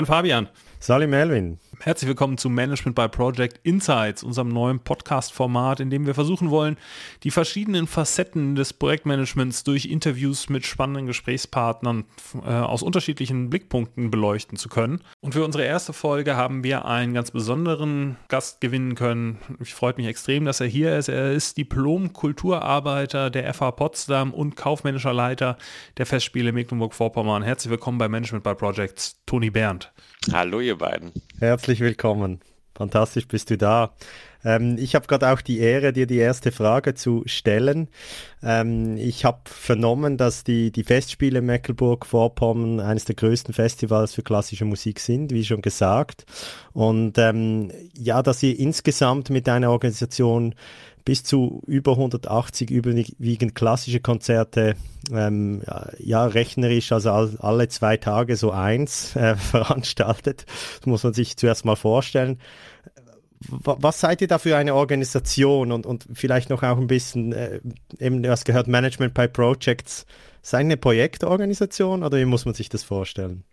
Von Fabian. Salim Melvin. Herzlich willkommen zu Management by Project Insights, unserem neuen Podcast-Format, in dem wir versuchen wollen, die verschiedenen Facetten des Projektmanagements durch Interviews mit spannenden Gesprächspartnern äh, aus unterschiedlichen Blickpunkten beleuchten zu können. Und für unsere erste Folge haben wir einen ganz besonderen Gast gewinnen können. Ich freue mich extrem, dass er hier ist. Er ist Diplom-Kulturarbeiter der FH Potsdam und kaufmännischer Leiter der Festspiele Mecklenburg-Vorpommern. Herzlich willkommen bei Management by Projects, Toni Berndt. Hallo ihr beiden. Herzlich willkommen. Fantastisch bist du da. Ähm, ich habe gerade auch die Ehre, dir die erste Frage zu stellen. Ähm, ich habe vernommen, dass die, die Festspiele Mecklenburg-Vorpommern eines der größten Festivals für klassische Musik sind, wie schon gesagt. Und ähm, ja, dass ihr insgesamt mit einer Organisation bis zu über 180 überwiegend klassische Konzerte, ähm, ja, rechnerisch, also alle zwei Tage so eins äh, veranstaltet. Das muss man sich zuerst mal vorstellen. Was seid ihr da für eine Organisation und, und vielleicht noch auch ein bisschen, äh, eben, du gehört, Management by Projects, seid eine Projektorganisation oder wie muss man sich das vorstellen?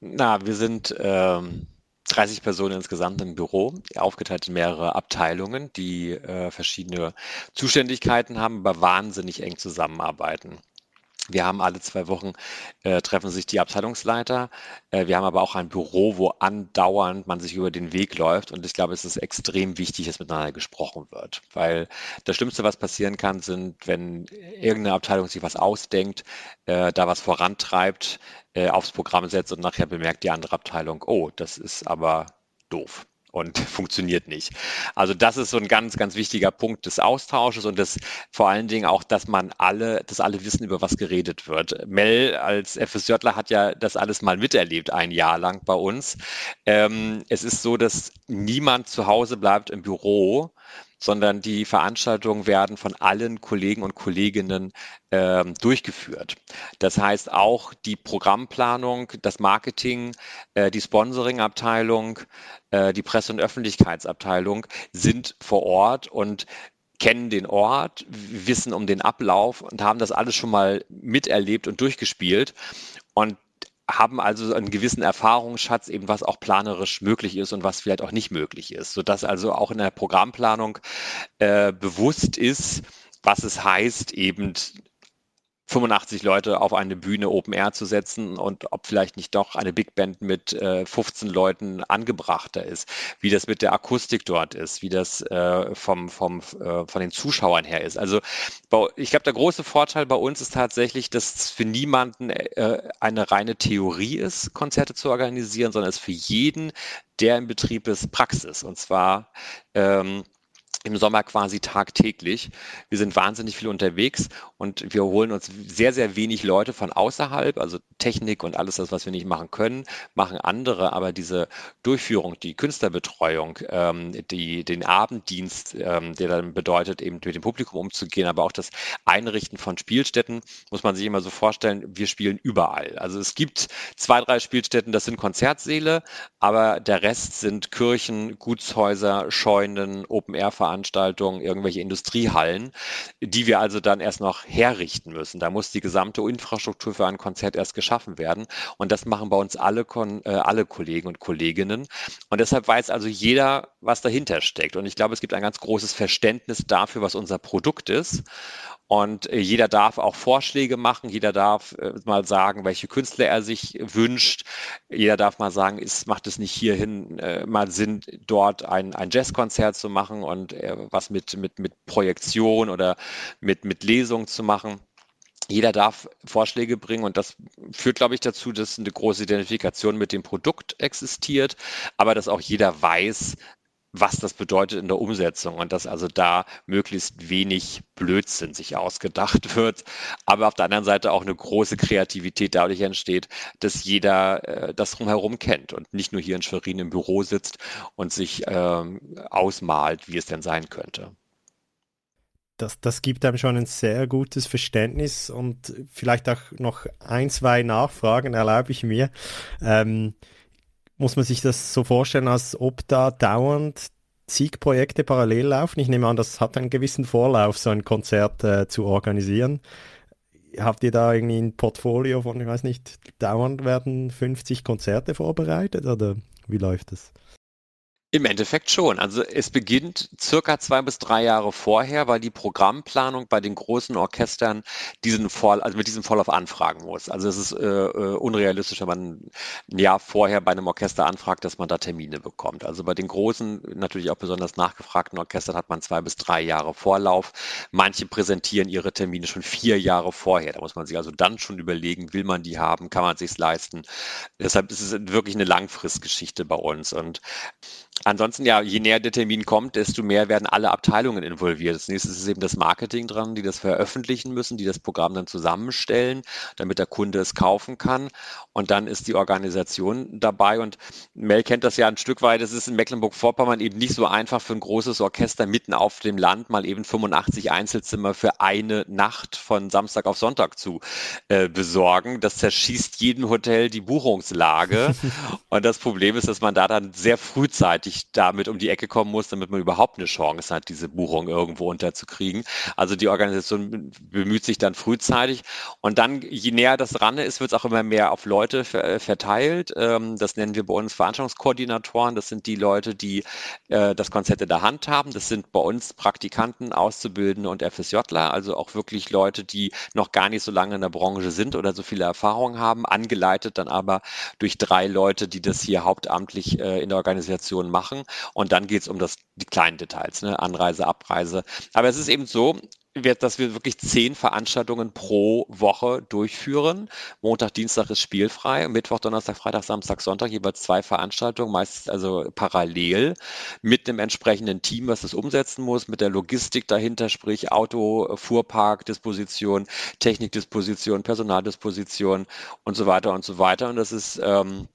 Na, wir sind ähm 30 Personen insgesamt im Büro, aufgeteilt in mehrere Abteilungen, die äh, verschiedene Zuständigkeiten haben, aber wahnsinnig eng zusammenarbeiten. Wir haben alle zwei Wochen äh, treffen sich die Abteilungsleiter. Äh, wir haben aber auch ein Büro, wo andauernd man sich über den Weg läuft. Und ich glaube, es ist extrem wichtig, dass miteinander gesprochen wird. Weil das Schlimmste, was passieren kann, sind, wenn irgendeine Abteilung sich was ausdenkt, äh, da was vorantreibt, äh, aufs Programm setzt und nachher bemerkt die andere Abteilung, oh, das ist aber doof und funktioniert nicht. Also das ist so ein ganz, ganz wichtiger Punkt des Austausches und das vor allen Dingen auch, dass man alle, dass alle wissen, über was geredet wird. Mel als FSJler hat ja das alles mal miterlebt, ein Jahr lang bei uns. Ähm, es ist so, dass niemand zu Hause bleibt im Büro, sondern die Veranstaltungen werden von allen Kollegen und Kolleginnen ähm, durchgeführt. Das heißt auch die Programmplanung, das Marketing, äh, die Sponsoring-Abteilung, äh, die Presse- und Öffentlichkeitsabteilung sind vor Ort und kennen den Ort, wissen um den Ablauf und haben das alles schon mal miterlebt und durchgespielt. Und haben also einen gewissen Erfahrungsschatz, eben was auch planerisch möglich ist und was vielleicht auch nicht möglich ist, sodass also auch in der Programmplanung äh, bewusst ist, was es heißt, eben 85 Leute auf eine Bühne Open Air zu setzen und ob vielleicht nicht doch eine Big Band mit äh, 15 Leuten angebrachter ist, wie das mit der Akustik dort ist, wie das äh, vom, vom, äh, von den Zuschauern her ist. Also ich glaube, der große Vorteil bei uns ist tatsächlich, dass es für niemanden äh, eine reine Theorie ist, Konzerte zu organisieren, sondern es für jeden, der im Betrieb ist, Praxis. Und zwar ähm, im Sommer quasi tagtäglich. Wir sind wahnsinnig viel unterwegs und wir holen uns sehr, sehr wenig Leute von außerhalb, also Technik und alles das, was wir nicht machen können, machen andere, aber diese Durchführung, die Künstlerbetreuung, ähm, die, den Abenddienst, ähm, der dann bedeutet, eben mit dem Publikum umzugehen, aber auch das Einrichten von Spielstätten, muss man sich immer so vorstellen, wir spielen überall. Also es gibt zwei, drei Spielstätten, das sind Konzertsäle, aber der Rest sind Kirchen, Gutshäuser, Scheunen, Open-Air-Veranstaltungen, Veranstaltungen, irgendwelche Industriehallen, die wir also dann erst noch herrichten müssen. Da muss die gesamte Infrastruktur für ein Konzert erst geschaffen werden. Und das machen bei uns alle, äh, alle Kollegen und Kolleginnen. Und deshalb weiß also jeder, was dahinter steckt. Und ich glaube, es gibt ein ganz großes Verständnis dafür, was unser Produkt ist. Und äh, jeder darf auch Vorschläge machen, jeder darf äh, mal sagen, welche Künstler er sich wünscht. Jeder darf mal sagen, ist, macht es nicht hierhin äh, mal Sinn, dort ein, ein Jazzkonzert zu machen und was mit, mit, mit Projektion oder mit, mit Lesung zu machen. Jeder darf Vorschläge bringen und das führt, glaube ich, dazu, dass eine große Identifikation mit dem Produkt existiert, aber dass auch jeder weiß, was das bedeutet in der Umsetzung und dass also da möglichst wenig Blödsinn sich ausgedacht wird, aber auf der anderen Seite auch eine große Kreativität dadurch entsteht, dass jeder äh, das drumherum kennt und nicht nur hier in Schwerin im Büro sitzt und sich ähm, ausmalt, wie es denn sein könnte. Das, das gibt einem schon ein sehr gutes Verständnis und vielleicht auch noch ein, zwei Nachfragen erlaube ich mir. Ähm, muss man sich das so vorstellen, als ob da dauernd zig Projekte parallel laufen? Ich nehme an, das hat einen gewissen Vorlauf, so ein Konzert äh, zu organisieren. habt ihr da irgendwie ein Portfolio von, ich weiß nicht, dauernd werden 50 Konzerte vorbereitet oder wie läuft das? Im Endeffekt schon. Also es beginnt circa zwei bis drei Jahre vorher, weil die Programmplanung bei den großen Orchestern diesen Fall, also mit diesem Vorlauf anfragen muss. Also es ist äh, äh, unrealistisch, wenn man ein Jahr vorher bei einem Orchester anfragt, dass man da Termine bekommt. Also bei den großen, natürlich auch besonders nachgefragten Orchestern hat man zwei bis drei Jahre Vorlauf. Manche präsentieren ihre Termine schon vier Jahre vorher. Da muss man sich also dann schon überlegen, will man die haben, kann man sich leisten. Deshalb ist es wirklich eine Langfristgeschichte bei uns und Ansonsten, ja, je näher der Termin kommt, desto mehr werden alle Abteilungen involviert. Das nächste ist eben das Marketing dran, die das veröffentlichen müssen, die das Programm dann zusammenstellen, damit der Kunde es kaufen kann. Und dann ist die Organisation dabei. Und Mel kennt das ja ein Stück weit. Es ist in Mecklenburg-Vorpommern eben nicht so einfach für ein großes Orchester mitten auf dem Land mal eben 85 Einzelzimmer für eine Nacht von Samstag auf Sonntag zu äh, besorgen. Das zerschießt jedem Hotel die Buchungslage. Und das Problem ist, dass man da dann sehr frühzeitig rechtzeitig damit um die Ecke kommen muss, damit man überhaupt eine Chance hat, diese Buchung irgendwo unterzukriegen. Also die Organisation bemüht sich dann frühzeitig und dann, je näher das ran ist, wird es auch immer mehr auf Leute verteilt. Ähm, das nennen wir bei uns Veranstaltungskoordinatoren. Das sind die Leute, die äh, das Konzept in der Hand haben. Das sind bei uns Praktikanten, Auszubildende und FSJler, also auch wirklich Leute, die noch gar nicht so lange in der Branche sind oder so viele Erfahrungen haben, angeleitet dann aber durch drei Leute, die das hier hauptamtlich äh, in der Organisation machen. Und dann geht es um das, die kleinen Details, ne? Anreise, Abreise. Aber es ist eben so, dass wir wirklich zehn Veranstaltungen pro Woche durchführen. Montag, Dienstag ist spielfrei, Mittwoch, Donnerstag, Freitag, Samstag, Sonntag jeweils zwei Veranstaltungen, meistens also parallel mit dem entsprechenden Team, was das umsetzen muss, mit der Logistik dahinter, sprich Auto, Fuhrpark, Disposition, Technikdisposition, Personaldisposition und so weiter und so weiter. Und das ist ähm,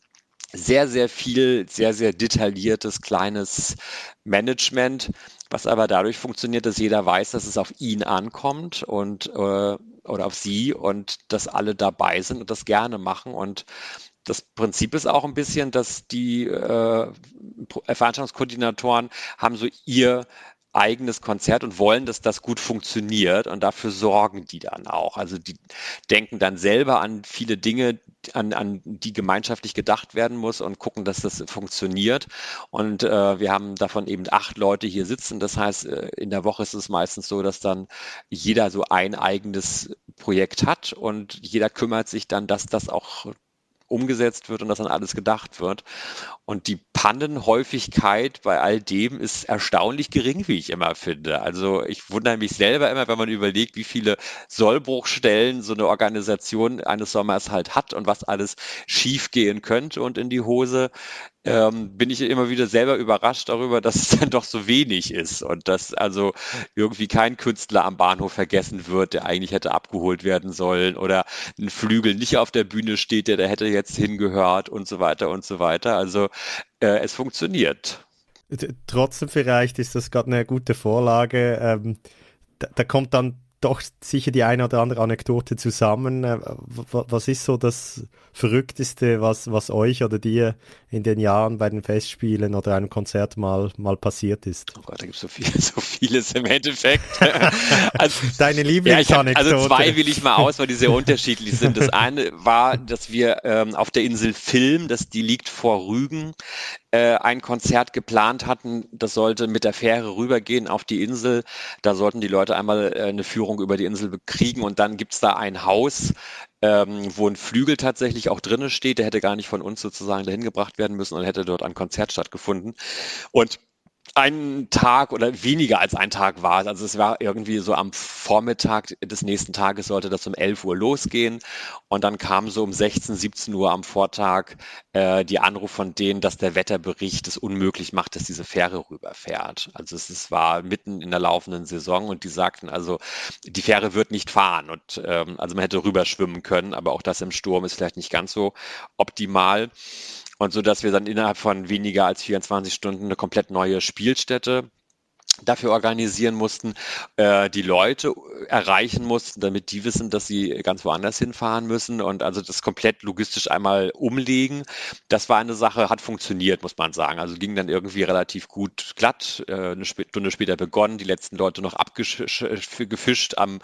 sehr, sehr viel, sehr, sehr detailliertes, kleines Management, was aber dadurch funktioniert, dass jeder weiß, dass es auf ihn ankommt und äh, oder auf sie und dass alle dabei sind und das gerne machen. Und das Prinzip ist auch ein bisschen, dass die äh, Veranstaltungskoordinatoren haben so ihr eigenes Konzert und wollen, dass das gut funktioniert und dafür sorgen die dann auch. Also die denken dann selber an viele Dinge, an, an die gemeinschaftlich gedacht werden muss und gucken, dass das funktioniert. Und äh, wir haben davon eben acht Leute hier sitzen. Das heißt, äh, in der Woche ist es meistens so, dass dann jeder so ein eigenes Projekt hat und jeder kümmert sich dann, dass das auch umgesetzt wird und dass an alles gedacht wird. Und die Pannenhäufigkeit bei all dem ist erstaunlich gering, wie ich immer finde. Also ich wundere mich selber immer, wenn man überlegt, wie viele Sollbruchstellen so eine Organisation eines Sommers halt hat und was alles schiefgehen könnte und in die Hose ähm, bin ich immer wieder selber überrascht darüber, dass es dann doch so wenig ist und dass also irgendwie kein Künstler am Bahnhof vergessen wird, der eigentlich hätte abgeholt werden sollen oder ein Flügel nicht auf der Bühne steht, der da hätte jetzt hingehört und so weiter und so weiter. Also äh, es funktioniert. Trotzdem vielleicht ist das gerade eine gute Vorlage. Ähm, da, da kommt dann doch sicher die eine oder andere Anekdote zusammen. Äh, was ist so das Verrückteste, was, was euch oder dir in den Jahren bei den Festspielen oder einem Konzert mal, mal passiert ist? Oh Gott, da gibt es so, viel, so vieles im Endeffekt. also, Deine Lieblingsanekdote. Ja, also zwei will ich mal aus, weil die sehr unterschiedlich sind. Das eine war, dass wir ähm, auf der Insel Film, das, die liegt vor Rügen, äh, ein Konzert geplant hatten. Das sollte mit der Fähre rübergehen auf die Insel. Da sollten die Leute einmal äh, eine Führung über die Insel kriegen und dann gibt es da ein Haus, ähm, wo ein Flügel tatsächlich auch drinne steht. Der hätte gar nicht von uns sozusagen dahin gebracht werden müssen und hätte dort ein Konzert stattgefunden. Und ein Tag oder weniger als ein Tag war. Also es war irgendwie so am Vormittag des nächsten Tages sollte das um 11 Uhr losgehen und dann kam so um 16, 17 Uhr am Vortag äh, die Anruf von denen, dass der Wetterbericht es unmöglich macht, dass diese Fähre rüberfährt. Also es, es war mitten in der laufenden Saison und die sagten also, die Fähre wird nicht fahren und ähm, also man hätte rüberschwimmen können, aber auch das im Sturm ist vielleicht nicht ganz so optimal. Und so, dass wir dann innerhalb von weniger als 24 Stunden eine komplett neue Spielstätte dafür organisieren mussten, äh, die Leute erreichen mussten, damit die wissen, dass sie ganz woanders hinfahren müssen und also das komplett logistisch einmal umlegen. Das war eine Sache, hat funktioniert, muss man sagen. Also ging dann irgendwie relativ gut glatt. Äh, eine Stunde später begonnen, die letzten Leute noch abgefischt am,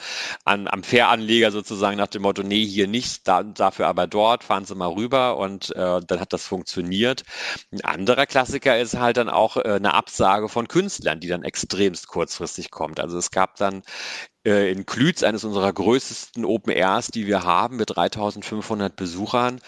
an, am Fähranleger sozusagen nach dem Motto, nee, hier nicht, da, dafür aber dort, fahren Sie mal rüber und äh, dann hat das funktioniert. Ein anderer Klassiker ist halt dann auch äh, eine Absage von Künstlern, die dann extremst kurzfristig kommt. Also es gab dann äh, in Klütz, eines unserer größten Open Airs, die wir haben, mit 3500 Besuchern,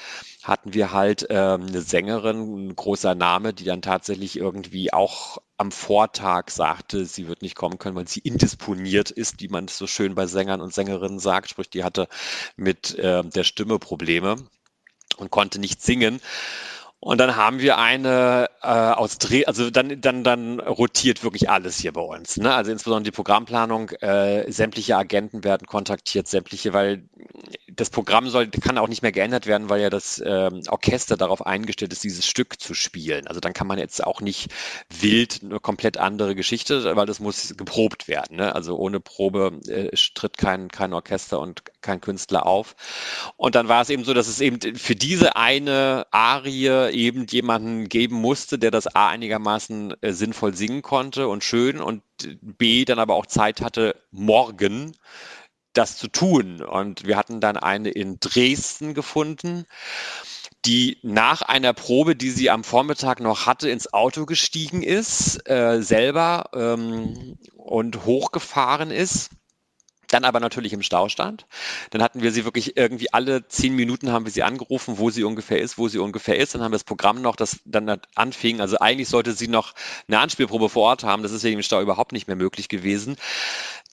hatten wir halt ähm, eine Sängerin, ein großer Name, die dann tatsächlich irgendwie auch am Vortag sagte, sie wird nicht kommen können, weil sie indisponiert ist, wie man es so schön bei Sängern und Sängerinnen sagt. Sprich, die hatte mit äh, der Stimme Probleme und konnte nicht singen. Und dann haben wir eine äh, aus Dreh, also dann, dann, dann rotiert wirklich alles hier bei uns. Ne? Also insbesondere die Programmplanung, äh, sämtliche Agenten werden kontaktiert, sämtliche, weil das Programm soll, kann auch nicht mehr geändert werden, weil ja das ähm, Orchester darauf eingestellt ist, dieses Stück zu spielen. Also dann kann man jetzt auch nicht wild eine komplett andere Geschichte, weil das muss geprobt werden. Ne? Also ohne Probe äh, tritt kein, kein Orchester und kein Künstler auf. Und dann war es eben so, dass es eben für diese eine Arie eben jemanden geben musste, der das A einigermaßen äh, sinnvoll singen konnte und schön und B dann aber auch Zeit hatte, morgen das zu tun. Und wir hatten dann eine in Dresden gefunden, die nach einer Probe, die sie am Vormittag noch hatte, ins Auto gestiegen ist, äh, selber ähm, und hochgefahren ist dann aber natürlich im Stau stand. Dann hatten wir sie wirklich irgendwie alle zehn Minuten haben wir sie angerufen, wo sie ungefähr ist, wo sie ungefähr ist. Dann haben wir das Programm noch, das dann anfing. Also eigentlich sollte sie noch eine Anspielprobe vor Ort haben. Das ist wegen dem Stau überhaupt nicht mehr möglich gewesen.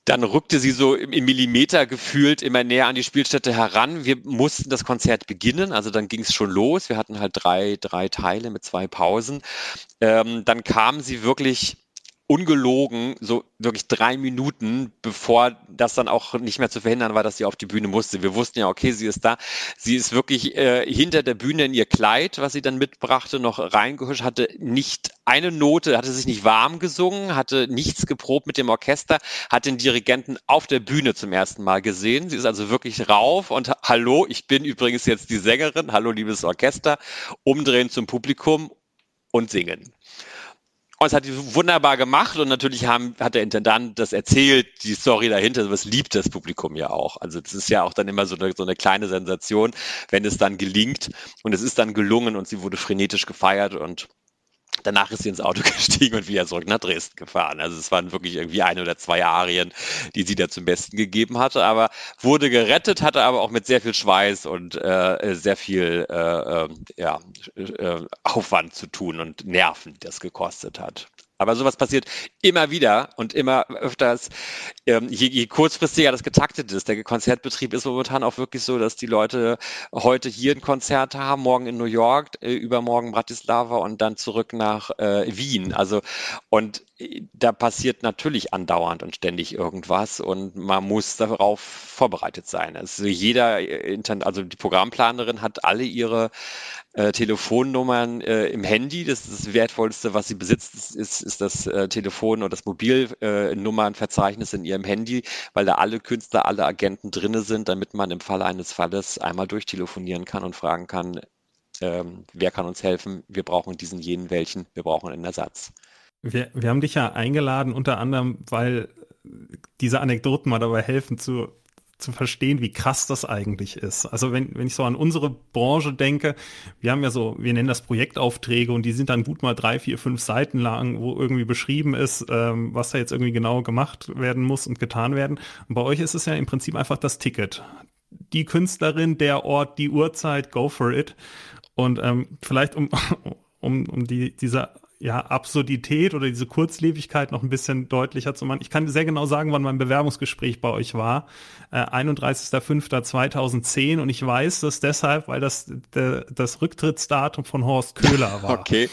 Dann rückte sie so im Millimeter gefühlt immer näher an die Spielstätte heran. Wir mussten das Konzert beginnen, also dann ging es schon los. Wir hatten halt drei, drei Teile mit zwei Pausen. Ähm, dann kam sie wirklich ungelogen so wirklich drei Minuten, bevor das dann auch nicht mehr zu verhindern war, dass sie auf die Bühne musste. Wir wussten ja, okay, sie ist da. Sie ist wirklich äh, hinter der Bühne in ihr Kleid, was sie dann mitbrachte, noch reingehuscht, hatte nicht eine Note, hatte sich nicht warm gesungen, hatte nichts geprobt mit dem Orchester, hat den Dirigenten auf der Bühne zum ersten Mal gesehen. Sie ist also wirklich rauf und hallo, ich bin übrigens jetzt die Sängerin, hallo liebes Orchester, umdrehen zum Publikum und singen. Und es hat die wunderbar gemacht und natürlich haben, hat der Intendant das erzählt, die Story dahinter, was liebt das Publikum ja auch. Also das ist ja auch dann immer so eine, so eine kleine Sensation, wenn es dann gelingt und es ist dann gelungen und sie wurde frenetisch gefeiert und Danach ist sie ins Auto gestiegen und wieder zurück nach Dresden gefahren. Also es waren wirklich irgendwie ein oder zwei Arien, die sie da zum Besten gegeben hatte, aber wurde gerettet, hatte aber auch mit sehr viel Schweiß und äh, sehr viel äh, ähm, ja, äh, Aufwand zu tun und Nerven, die das gekostet hat. Aber sowas passiert immer wieder und immer öfters, ähm, je, je, kurzfristiger das getaktet ist. Der Konzertbetrieb ist momentan auch wirklich so, dass die Leute heute hier ein Konzert haben, morgen in New York, äh, übermorgen Bratislava und dann zurück nach äh, Wien. Also und da passiert natürlich andauernd und ständig irgendwas und man muss darauf vorbereitet sein. Also jeder, äh, also die Programmplanerin hat alle ihre äh, Telefonnummern äh, im Handy. Das ist das Wertvollste, was sie besitzt, ist, ist das äh, Telefon und das Mobilnummernverzeichnis in ihrem Handy, weil da alle Künstler, alle Agenten drinne sind, damit man im Falle eines Falles einmal durchtelefonieren kann und fragen kann, ähm, wer kann uns helfen? Wir brauchen diesen, jenen, welchen, wir brauchen einen Ersatz. Wir, wir haben dich ja eingeladen, unter anderem, weil diese Anekdoten mal dabei helfen zu zu verstehen, wie krass das eigentlich ist. Also wenn, wenn ich so an unsere Branche denke, wir haben ja so, wir nennen das Projektaufträge und die sind dann gut mal drei, vier, fünf Seiten lang, wo irgendwie beschrieben ist, ähm, was da jetzt irgendwie genau gemacht werden muss und getan werden. Und bei euch ist es ja im Prinzip einfach das Ticket. Die Künstlerin, der Ort, die Uhrzeit, go for it. Und ähm, vielleicht um, um, um die, diese ja, Absurdität oder diese Kurzlebigkeit noch ein bisschen deutlicher zu machen. Ich kann sehr genau sagen, wann mein Bewerbungsgespräch bei euch war. Äh, 31.05.2010 und ich weiß das deshalb, weil das de, das Rücktrittsdatum von Horst Köhler war. Okay.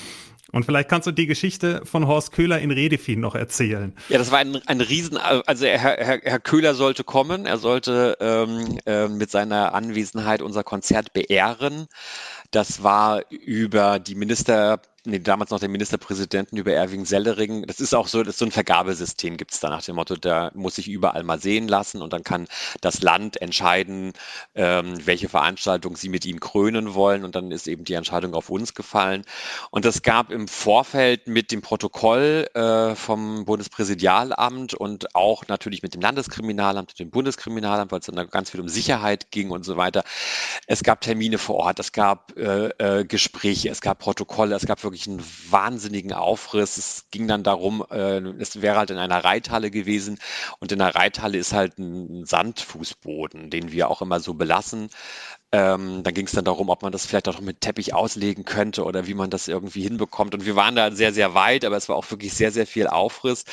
Und vielleicht kannst du die Geschichte von Horst Köhler in Redefin noch erzählen. Ja, das war ein, ein Riesen, also Herr, Herr, Herr Köhler sollte kommen, er sollte ähm, äh, mit seiner Anwesenheit unser Konzert beehren. Das war über die Minister nee, damals noch den Ministerpräsidenten über Erwin Sellering. Das ist auch so, das so ein Vergabesystem gibt es da nach dem Motto, der muss sich überall mal sehen lassen und dann kann das Land entscheiden, ähm, welche Veranstaltung sie mit ihm krönen wollen und dann ist eben die Entscheidung auf uns gefallen. Und es gab im Vorfeld mit dem Protokoll äh, vom Bundespräsidialamt und auch natürlich mit dem Landeskriminalamt und dem Bundeskriminalamt, weil es dann ganz viel um Sicherheit ging und so weiter. Es gab Termine vor Ort, es gab äh, äh, Gespräche, es gab Protokolle, es gab wirklich einen wahnsinnigen Aufriss. Es ging dann darum, äh, es wäre halt in einer Reithalle gewesen und in der Reithalle ist halt ein Sandfußboden, den wir auch immer so belassen. Ähm, dann ging es dann darum, ob man das vielleicht auch mit Teppich auslegen könnte oder wie man das irgendwie hinbekommt. Und wir waren da sehr, sehr weit, aber es war auch wirklich sehr, sehr viel Aufriss.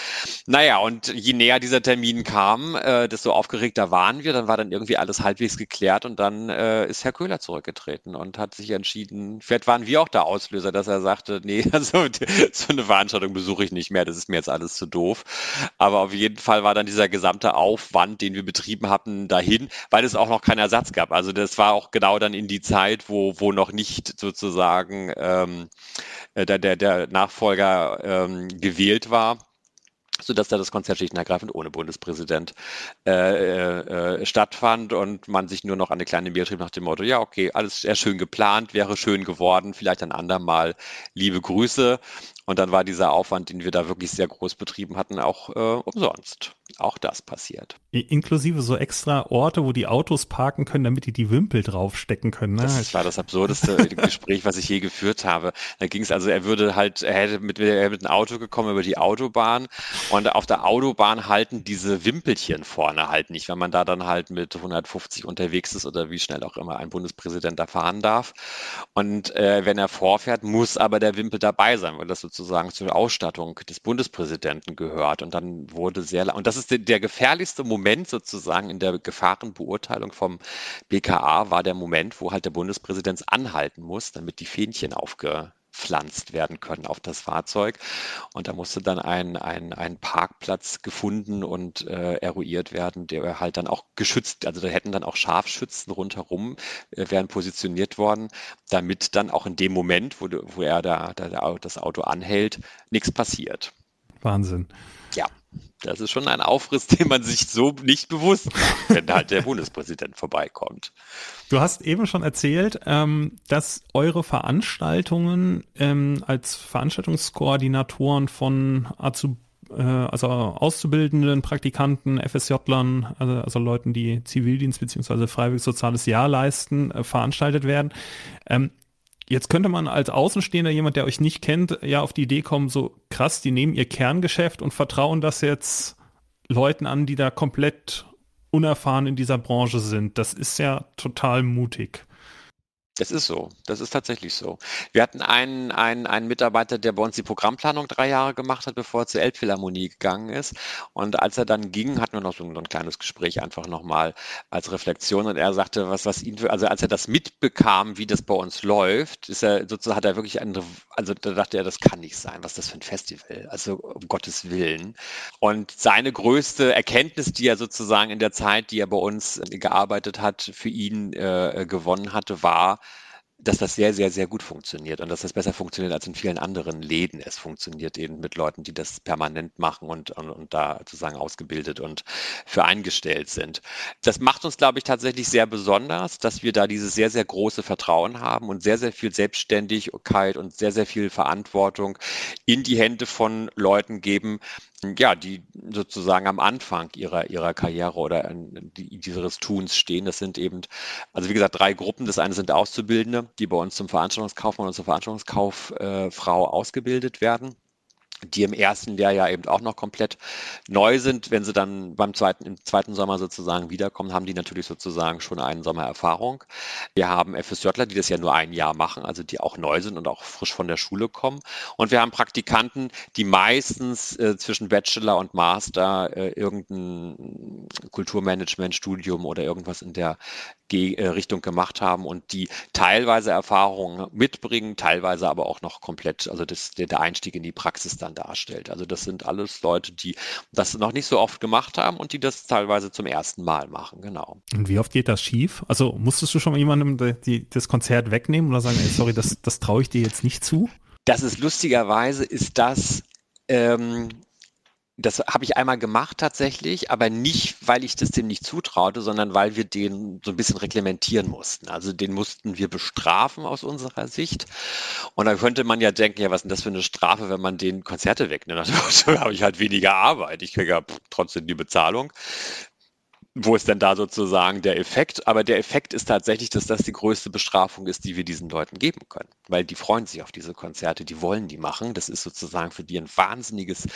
Naja, und je näher dieser Termin kam, äh, desto aufgeregter waren wir. Dann war dann irgendwie alles halbwegs geklärt und dann äh, ist Herr Köhler zurückgetreten und hat sich entschieden, vielleicht waren wir auch der Auslöser, dass er sagte, nee, also so eine Veranstaltung besuche ich nicht mehr, das ist mir jetzt alles zu doof. Aber auf jeden Fall war dann dieser gesamte Aufwand, den wir betrieben hatten, dahin, weil es auch noch keinen Ersatz gab. Also das war auch genau dann in die Zeit, wo, wo noch nicht sozusagen ähm, äh, der, der, der Nachfolger ähm, gewählt war sodass da das Konzert schlicht und ergreifend ohne Bundespräsident äh, äh, äh, stattfand und man sich nur noch eine kleine Mail schrieb nach dem Motto, ja, okay, alles sehr schön geplant, wäre schön geworden, vielleicht ein andermal liebe Grüße. Und dann war dieser Aufwand, den wir da wirklich sehr groß betrieben hatten, auch äh, umsonst. Auch das passiert. Inklusive so extra Orte, wo die Autos parken können, damit die die Wimpel draufstecken können. Ne? Das war das absurdeste Gespräch, was ich je geführt habe. Da ging es also, er würde halt, er hätte mit, er mit einem Auto gekommen über die Autobahn und auf der Autobahn halten diese Wimpelchen vorne halt nicht, wenn man da dann halt mit 150 unterwegs ist oder wie schnell auch immer ein Bundespräsident da fahren darf. Und äh, wenn er vorfährt, muss aber der Wimpel dabei sein, weil das sozusagen sozusagen zur Ausstattung des Bundespräsidenten gehört. Und dann wurde sehr, und das ist der, der gefährlichste Moment sozusagen in der Gefahrenbeurteilung vom BKA, war der Moment, wo halt der Bundespräsident anhalten muss, damit die Fähnchen aufge, gepflanzt werden können auf das Fahrzeug. Und da musste dann ein, ein, ein Parkplatz gefunden und äh, eruiert werden, der halt dann auch geschützt, also da hätten dann auch Scharfschützen rundherum äh, wären positioniert worden, damit dann auch in dem Moment, wo, wo er da, da das Auto anhält, nichts passiert. Wahnsinn. Ja. Das ist schon ein Aufriss, den man sich so nicht bewusst macht, wenn halt der Bundespräsident vorbeikommt. Du hast eben schon erzählt, ähm, dass eure Veranstaltungen ähm, als Veranstaltungskoordinatoren von Azub äh, also Auszubildenden, Praktikanten, FSJlern, also, also Leuten, die Zivildienst bzw. freiwillig soziales Jahr leisten, äh, veranstaltet werden. Ähm, Jetzt könnte man als Außenstehender, jemand, der euch nicht kennt, ja auf die Idee kommen, so krass, die nehmen ihr Kerngeschäft und vertrauen das jetzt Leuten an, die da komplett unerfahren in dieser Branche sind. Das ist ja total mutig. Das ist so. Das ist tatsächlich so. Wir hatten einen, einen, einen Mitarbeiter, der bei uns die Programmplanung drei Jahre gemacht hat, bevor er zur Elbphilharmonie gegangen ist. Und als er dann ging, hatten wir noch so ein, ein kleines Gespräch einfach nochmal als Reflexion. Und er sagte, was, was ihn, also als er das mitbekam, wie das bei uns läuft, ist er sozusagen, hat er wirklich eine, also da dachte er, das kann nicht sein, was das für ein Festival, also um Gottes Willen. Und seine größte Erkenntnis, die er sozusagen in der Zeit, die er bei uns gearbeitet hat, für ihn äh, gewonnen hatte, war, dass das sehr, sehr, sehr gut funktioniert und dass das besser funktioniert als in vielen anderen Läden. Es funktioniert eben mit Leuten, die das permanent machen und, und, und da sozusagen ausgebildet und für eingestellt sind. Das macht uns, glaube ich, tatsächlich sehr besonders, dass wir da dieses sehr, sehr große Vertrauen haben und sehr, sehr viel Selbstständigkeit und sehr, sehr viel Verantwortung in die Hände von Leuten geben, ja, die sozusagen am Anfang ihrer, ihrer Karriere oder dieses Tuns stehen. Das sind eben, also wie gesagt, drei Gruppen. Das eine sind Auszubildende, die bei uns zum Veranstaltungskaufmann und zur Veranstaltungskauffrau ausgebildet werden die im ersten Lehrjahr eben auch noch komplett neu sind. Wenn sie dann beim zweiten, im zweiten Sommer sozusagen wiederkommen, haben die natürlich sozusagen schon einen Sommer Erfahrung. Wir haben FSJler, die das ja nur ein Jahr machen, also die auch neu sind und auch frisch von der Schule kommen. Und wir haben Praktikanten, die meistens äh, zwischen Bachelor und Master äh, irgendein Kulturmanagement-Studium oder irgendwas in der Richtung gemacht haben und die teilweise Erfahrungen mitbringen, teilweise aber auch noch komplett, also das, der Einstieg in die Praxis dann darstellt. Also das sind alles Leute, die das noch nicht so oft gemacht haben und die das teilweise zum ersten Mal machen, genau. Und wie oft geht das schief? Also musstest du schon mal jemandem die, das Konzert wegnehmen oder sagen, ey, sorry, das, das traue ich dir jetzt nicht zu? Das ist lustigerweise, ist das ähm, das habe ich einmal gemacht tatsächlich, aber nicht, weil ich das dem nicht zutraute, sondern weil wir den so ein bisschen reglementieren mussten. Also den mussten wir bestrafen aus unserer Sicht. Und da könnte man ja denken, ja, was ist denn das für eine Strafe, wenn man den Konzerte wegnimmt? Also habe ich halt weniger Arbeit. Ich kriege ja trotzdem die Bezahlung wo ist denn da sozusagen der Effekt? Aber der Effekt ist tatsächlich, dass das die größte Bestrafung ist, die wir diesen Leuten geben können. Weil die freuen sich auf diese Konzerte, die wollen die machen. Das ist sozusagen für die ein wahnsinniges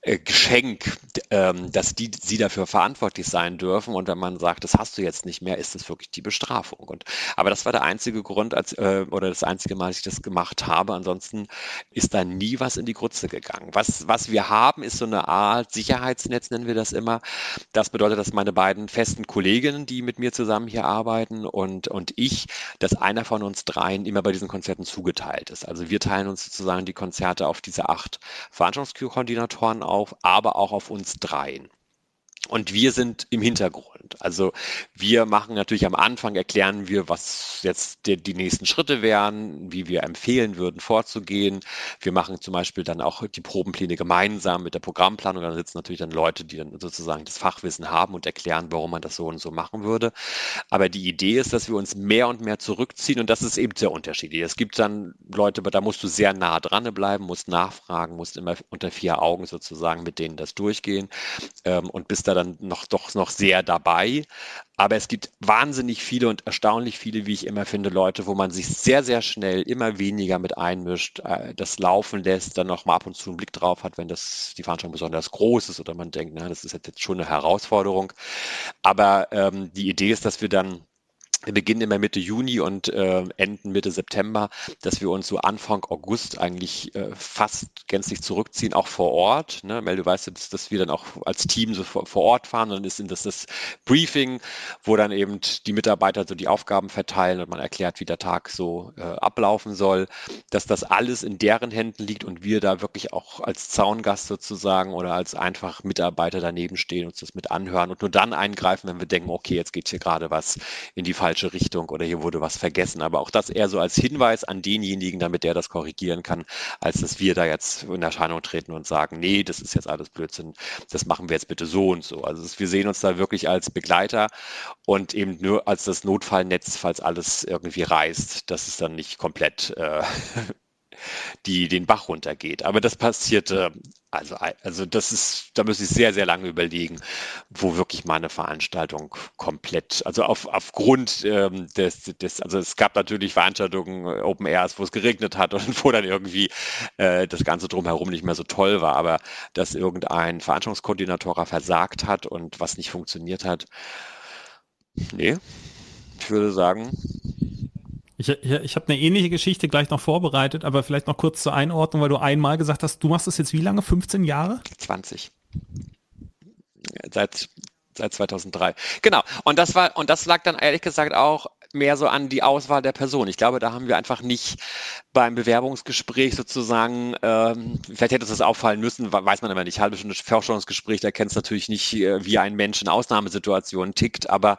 äh, Geschenk, ähm, dass die, sie dafür verantwortlich sein dürfen. Und wenn man sagt, das hast du jetzt nicht mehr, ist das wirklich die Bestrafung. Und, aber das war der einzige Grund, als, äh, oder das einzige Mal, dass ich das gemacht habe. Ansonsten ist da nie was in die Grütze gegangen. Was, was wir haben, ist so eine Art Sicherheitsnetz, nennen wir das immer. Das bedeutet, dass meine beiden festen Kolleginnen, die mit mir zusammen hier arbeiten und, und ich, dass einer von uns dreien immer bei diesen Konzerten zugeteilt ist. Also wir teilen uns sozusagen die Konzerte auf diese acht Veranstaltungskoordinatoren auf, aber auch auf uns dreien. Und wir sind im Hintergrund. Also wir machen natürlich am Anfang, erklären wir, was jetzt die, die, nächsten Schritte wären, wie wir empfehlen würden, vorzugehen. Wir machen zum Beispiel dann auch die Probenpläne gemeinsam mit der Programmplanung. Da sitzen natürlich dann Leute, die dann sozusagen das Fachwissen haben und erklären, warum man das so und so machen würde. Aber die Idee ist, dass wir uns mehr und mehr zurückziehen und das ist eben sehr unterschiedlich. Es gibt dann Leute, da musst du sehr nah dran bleiben, musst nachfragen, musst immer unter vier Augen sozusagen mit denen das durchgehen ähm, und bist da dann dann noch doch noch sehr dabei. Aber es gibt wahnsinnig viele und erstaunlich viele, wie ich immer finde, Leute, wo man sich sehr, sehr schnell immer weniger mit einmischt, äh, das laufen lässt, dann noch mal ab und zu einen Blick drauf hat, wenn das die Veranstaltung besonders groß ist oder man denkt, na, das ist jetzt schon eine Herausforderung. Aber ähm, die Idee ist, dass wir dann wir beginnen immer Mitte Juni und äh, enden Mitte September, dass wir uns so Anfang August eigentlich äh, fast gänzlich zurückziehen, auch vor Ort. Ne? Mel, du weißt, dass, dass wir dann auch als Team so vor, vor Ort fahren. Dann ist das das Briefing, wo dann eben die Mitarbeiter so die Aufgaben verteilen und man erklärt, wie der Tag so äh, ablaufen soll, dass das alles in deren Händen liegt und wir da wirklich auch als Zaungast sozusagen oder als einfach Mitarbeiter daneben stehen, uns das mit anhören und nur dann eingreifen, wenn wir denken, okay, jetzt geht hier gerade was in die falsche falsche Richtung oder hier wurde was vergessen. Aber auch das eher so als Hinweis an denjenigen, damit der das korrigieren kann, als dass wir da jetzt in Erscheinung treten und sagen, nee, das ist jetzt alles Blödsinn, das machen wir jetzt bitte so und so. Also wir sehen uns da wirklich als Begleiter und eben nur als das Notfallnetz, falls alles irgendwie reißt, dass es dann nicht komplett äh, die den Bach runtergeht. Aber das passierte, also, also das ist, da muss ich sehr, sehr lange überlegen, wo wirklich meine Veranstaltung komplett, also auf, aufgrund ähm, des, des, also es gab natürlich Veranstaltungen, äh, Open Airs, wo es geregnet hat und wo dann irgendwie äh, das Ganze drumherum nicht mehr so toll war, aber dass irgendein Veranstaltungskoordinator versagt hat und was nicht funktioniert hat, nee, ich würde sagen, ich, ich, ich habe eine ähnliche Geschichte gleich noch vorbereitet, aber vielleicht noch kurz zur Einordnung, weil du einmal gesagt hast, du machst das jetzt wie lange? 15 Jahre? 20. Seit, seit 2003. Genau. Und das war, und das lag dann ehrlich gesagt auch mehr so an die Auswahl der Person. Ich glaube, da haben wir einfach nicht beim Bewerbungsgespräch sozusagen, ähm, vielleicht hätte es das auffallen müssen, weiß man immer nicht. Halbe Stunde Vorstellungsgespräch, da kennst natürlich nicht, äh, wie ein Mensch in Ausnahmesituationen tickt. Aber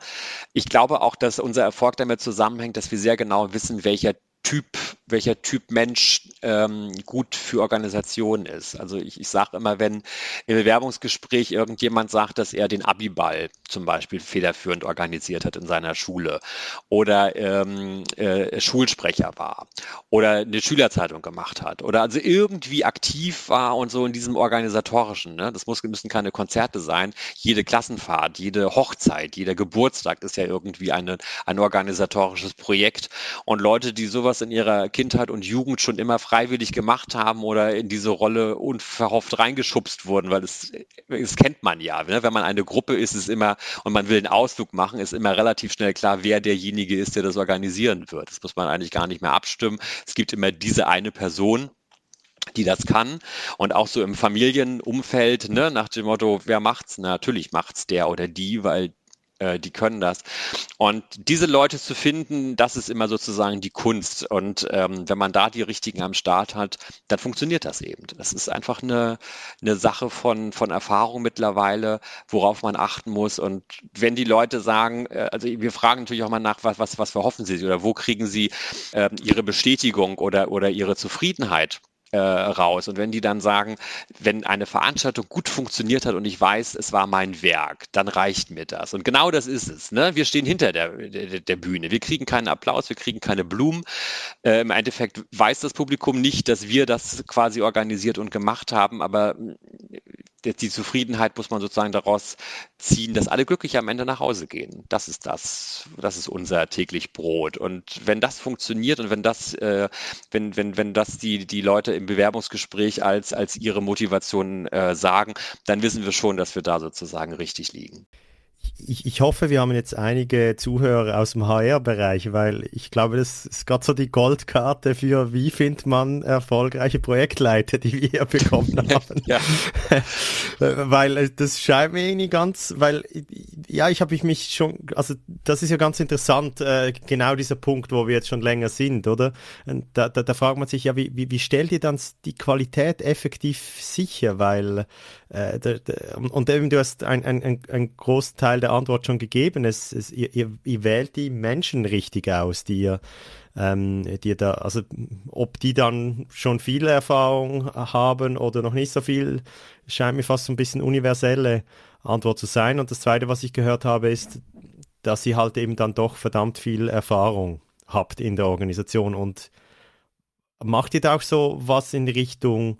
ich glaube auch, dass unser Erfolg damit zusammenhängt, dass wir sehr genau wissen, welcher Typ, welcher Typ Mensch ähm, gut für Organisationen ist. Also ich, ich sage immer, wenn im Bewerbungsgespräch irgendjemand sagt, dass er den Abiball zum Beispiel federführend organisiert hat in seiner Schule oder ähm, äh, Schulsprecher war oder eine Schülerzeitung gemacht hat oder also irgendwie aktiv war und so in diesem organisatorischen. Ne? Das muss, müssen keine Konzerte sein. Jede Klassenfahrt, jede Hochzeit, jeder Geburtstag ist ja irgendwie eine, ein organisatorisches Projekt und Leute, die sowas in ihrer Kindheit und Jugend schon immer freiwillig gemacht haben oder in diese Rolle unverhofft reingeschubst wurden, weil es, das kennt man ja. Ne? Wenn man eine Gruppe ist, ist immer, und man will einen Ausflug machen, ist immer relativ schnell klar, wer derjenige ist, der das organisieren wird. Das muss man eigentlich gar nicht mehr abstimmen. Es gibt immer diese eine Person, die das kann. Und auch so im Familienumfeld, ne, nach dem Motto, wer macht's? Na, natürlich macht's der oder die, weil äh, die können das. Und diese Leute zu finden, das ist immer sozusagen die Kunst. Und ähm, wenn man da die richtigen am Start hat, dann funktioniert das eben. Das ist einfach eine, eine Sache von, von Erfahrung mittlerweile, worauf man achten muss. Und wenn die Leute sagen, äh, also wir fragen natürlich auch mal nach, was, was, was verhoffen sie oder wo kriegen sie äh, ihre Bestätigung oder, oder ihre Zufriedenheit äh, raus. Und wenn die dann sagen, wenn eine Veranstaltung gut funktioniert hat und ich weiß, es war mein Werk, dann reicht mir das. Und genau das ist es. Ne? Wir stehen hinter der, der, der Bühne. Wir kriegen keinen Applaus, wir kriegen keine Blumen. Äh, Im Endeffekt weiß das Publikum nicht, dass wir das quasi organisiert und gemacht haben, aber die Zufriedenheit muss man sozusagen daraus ziehen, dass alle glücklich am Ende nach Hause gehen. Das ist das, das ist unser täglich Brot. Und wenn das funktioniert und wenn das, äh, wenn, wenn, wenn das die, die Leute im Bewerbungsgespräch als, als ihre Motivation äh, sagen, dann wissen wir schon, dass wir da sozusagen richtig liegen ich, ich hoffe, wir haben jetzt einige Zuhörer aus dem HR-Bereich, weil ich glaube, das ist gerade so die Goldkarte für, wie findet man erfolgreiche Projektleiter, die wir hier bekommen haben. ja. weil äh, das scheint mir irgendwie ganz, weil, ja, ich habe mich schon, also das ist ja ganz interessant, äh, genau dieser Punkt, wo wir jetzt schon länger sind, oder? Da, da, da fragt man sich ja, wie, wie, wie stellt ihr dann die Qualität effektiv sicher? Weil, äh, der, der, und eben du hast ein, ein, ein, ein Großteil der Antwort schon gegeben. Es, es, ihr, ihr, ihr, wählt die Menschen richtig aus, die ihr, ähm, die ihr da, also ob die dann schon viel Erfahrung haben oder noch nicht so viel, scheint mir fast so ein bisschen universelle Antwort zu sein. Und das Zweite, was ich gehört habe, ist, dass ihr halt eben dann doch verdammt viel Erfahrung habt in der Organisation. Und macht ihr da auch so was in Richtung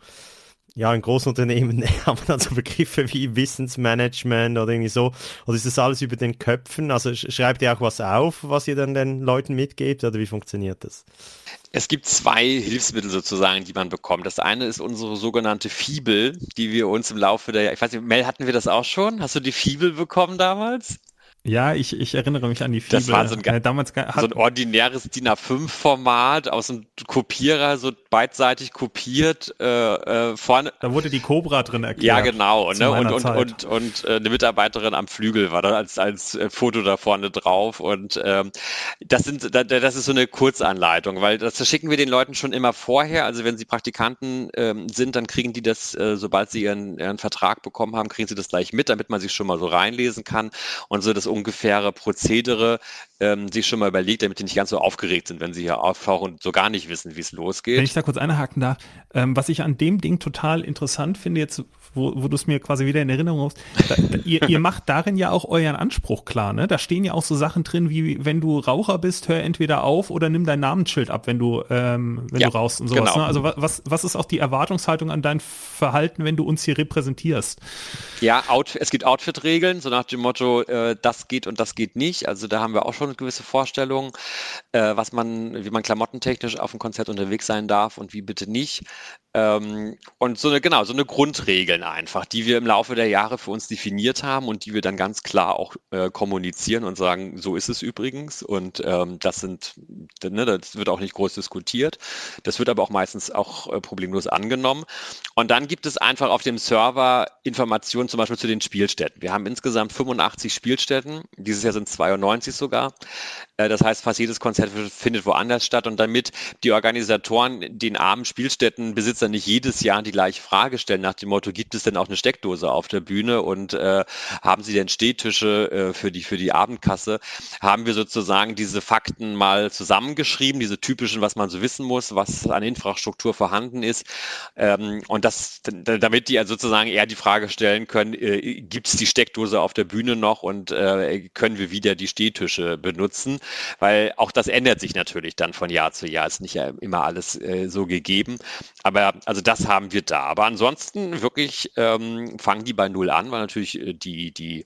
ja, in großen Unternehmen haben wir dann so Begriffe wie Wissensmanagement oder irgendwie so. Oder ist das alles über den Köpfen? Also schreibt ihr auch was auf, was ihr dann den Leuten mitgebt oder wie funktioniert das? Es gibt zwei Hilfsmittel sozusagen, die man bekommt. Das eine ist unsere sogenannte Fibel, die wir uns im Laufe der, ich weiß nicht, Mel, hatten wir das auch schon? Hast du die Fibel bekommen damals? Ja, ich, ich erinnere mich an die Fibel. Das war so ein, äh, damals so ein ordinäres DIN A5-Format aus einem Kopierer, so beidseitig kopiert. Äh, äh, vorne. Da wurde die Cobra drin erklärt. Ja, genau. Ne? Und, und, und, und, äh, eine Mitarbeiterin am Flügel war da als, als äh, Foto da vorne drauf. Und ähm, das, sind, das ist so eine Kurzanleitung, weil das schicken wir den Leuten schon immer vorher. Also wenn sie Praktikanten ähm, sind, dann kriegen die das, äh, sobald sie ihren, ihren Vertrag bekommen haben, kriegen sie das gleich mit, damit man sich schon mal so reinlesen kann. Und so das ungefähre Prozedere ähm, sich schon mal überlegt, damit die nicht ganz so aufgeregt sind, wenn sie hier auftauchen und so gar nicht wissen, wie es losgeht. Wenn ich da kurz einhaken darf, ähm, was ich an dem Ding total interessant finde, jetzt wo, wo du es mir quasi wieder in Erinnerung hast, da, da, ihr, ihr macht darin ja auch euren Anspruch klar, ne? Da stehen ja auch so Sachen drin, wie wenn du Raucher bist, hör entweder auf oder nimm dein Namensschild ab, wenn du, ähm, wenn ja, du rauchst und sowas. Genau. Ne? Also was, was ist auch die Erwartungshaltung an dein Verhalten, wenn du uns hier repräsentierst? Ja, Out, es gibt Outfit-Regeln, so nach dem Motto, äh, das geht und das geht nicht. Also da haben wir auch schon gewisse Vorstellung, äh, was man, wie man klamottentechnisch auf dem Konzert unterwegs sein darf und wie bitte nicht. Ähm, und so eine, genau, so eine Grundregeln einfach, die wir im Laufe der Jahre für uns definiert haben und die wir dann ganz klar auch äh, kommunizieren und sagen, so ist es übrigens. Und ähm, das sind, ne, das wird auch nicht groß diskutiert. Das wird aber auch meistens auch äh, problemlos angenommen. Und dann gibt es einfach auf dem Server Informationen zum Beispiel zu den Spielstätten. Wir haben insgesamt 85 Spielstätten. Dieses Jahr sind 92 sogar. Äh, das heißt, fast jedes Konzert findet woanders statt. Und damit die Organisatoren den armen Spielstättenbesitzer nicht jedes Jahr die gleiche Frage stellen nach dem Motto, gibt es denn auch eine Steckdose auf der Bühne und äh, haben sie denn Stehtische äh, für, die, für die Abendkasse, haben wir sozusagen diese Fakten mal zusammengeschrieben, diese typischen, was man so wissen muss, was an Infrastruktur vorhanden ist. Ähm, und das, damit die also sozusagen eher die Frage stellen können, äh, gibt es die Steckdose auf der Bühne noch und äh, können wir wieder die Stehtische benutzen? weil auch das ändert sich natürlich dann von Jahr zu Jahr. Ist nicht immer alles äh, so gegeben. Aber also das haben wir da. Aber ansonsten wirklich ähm, fangen die bei Null an, weil natürlich äh, die, die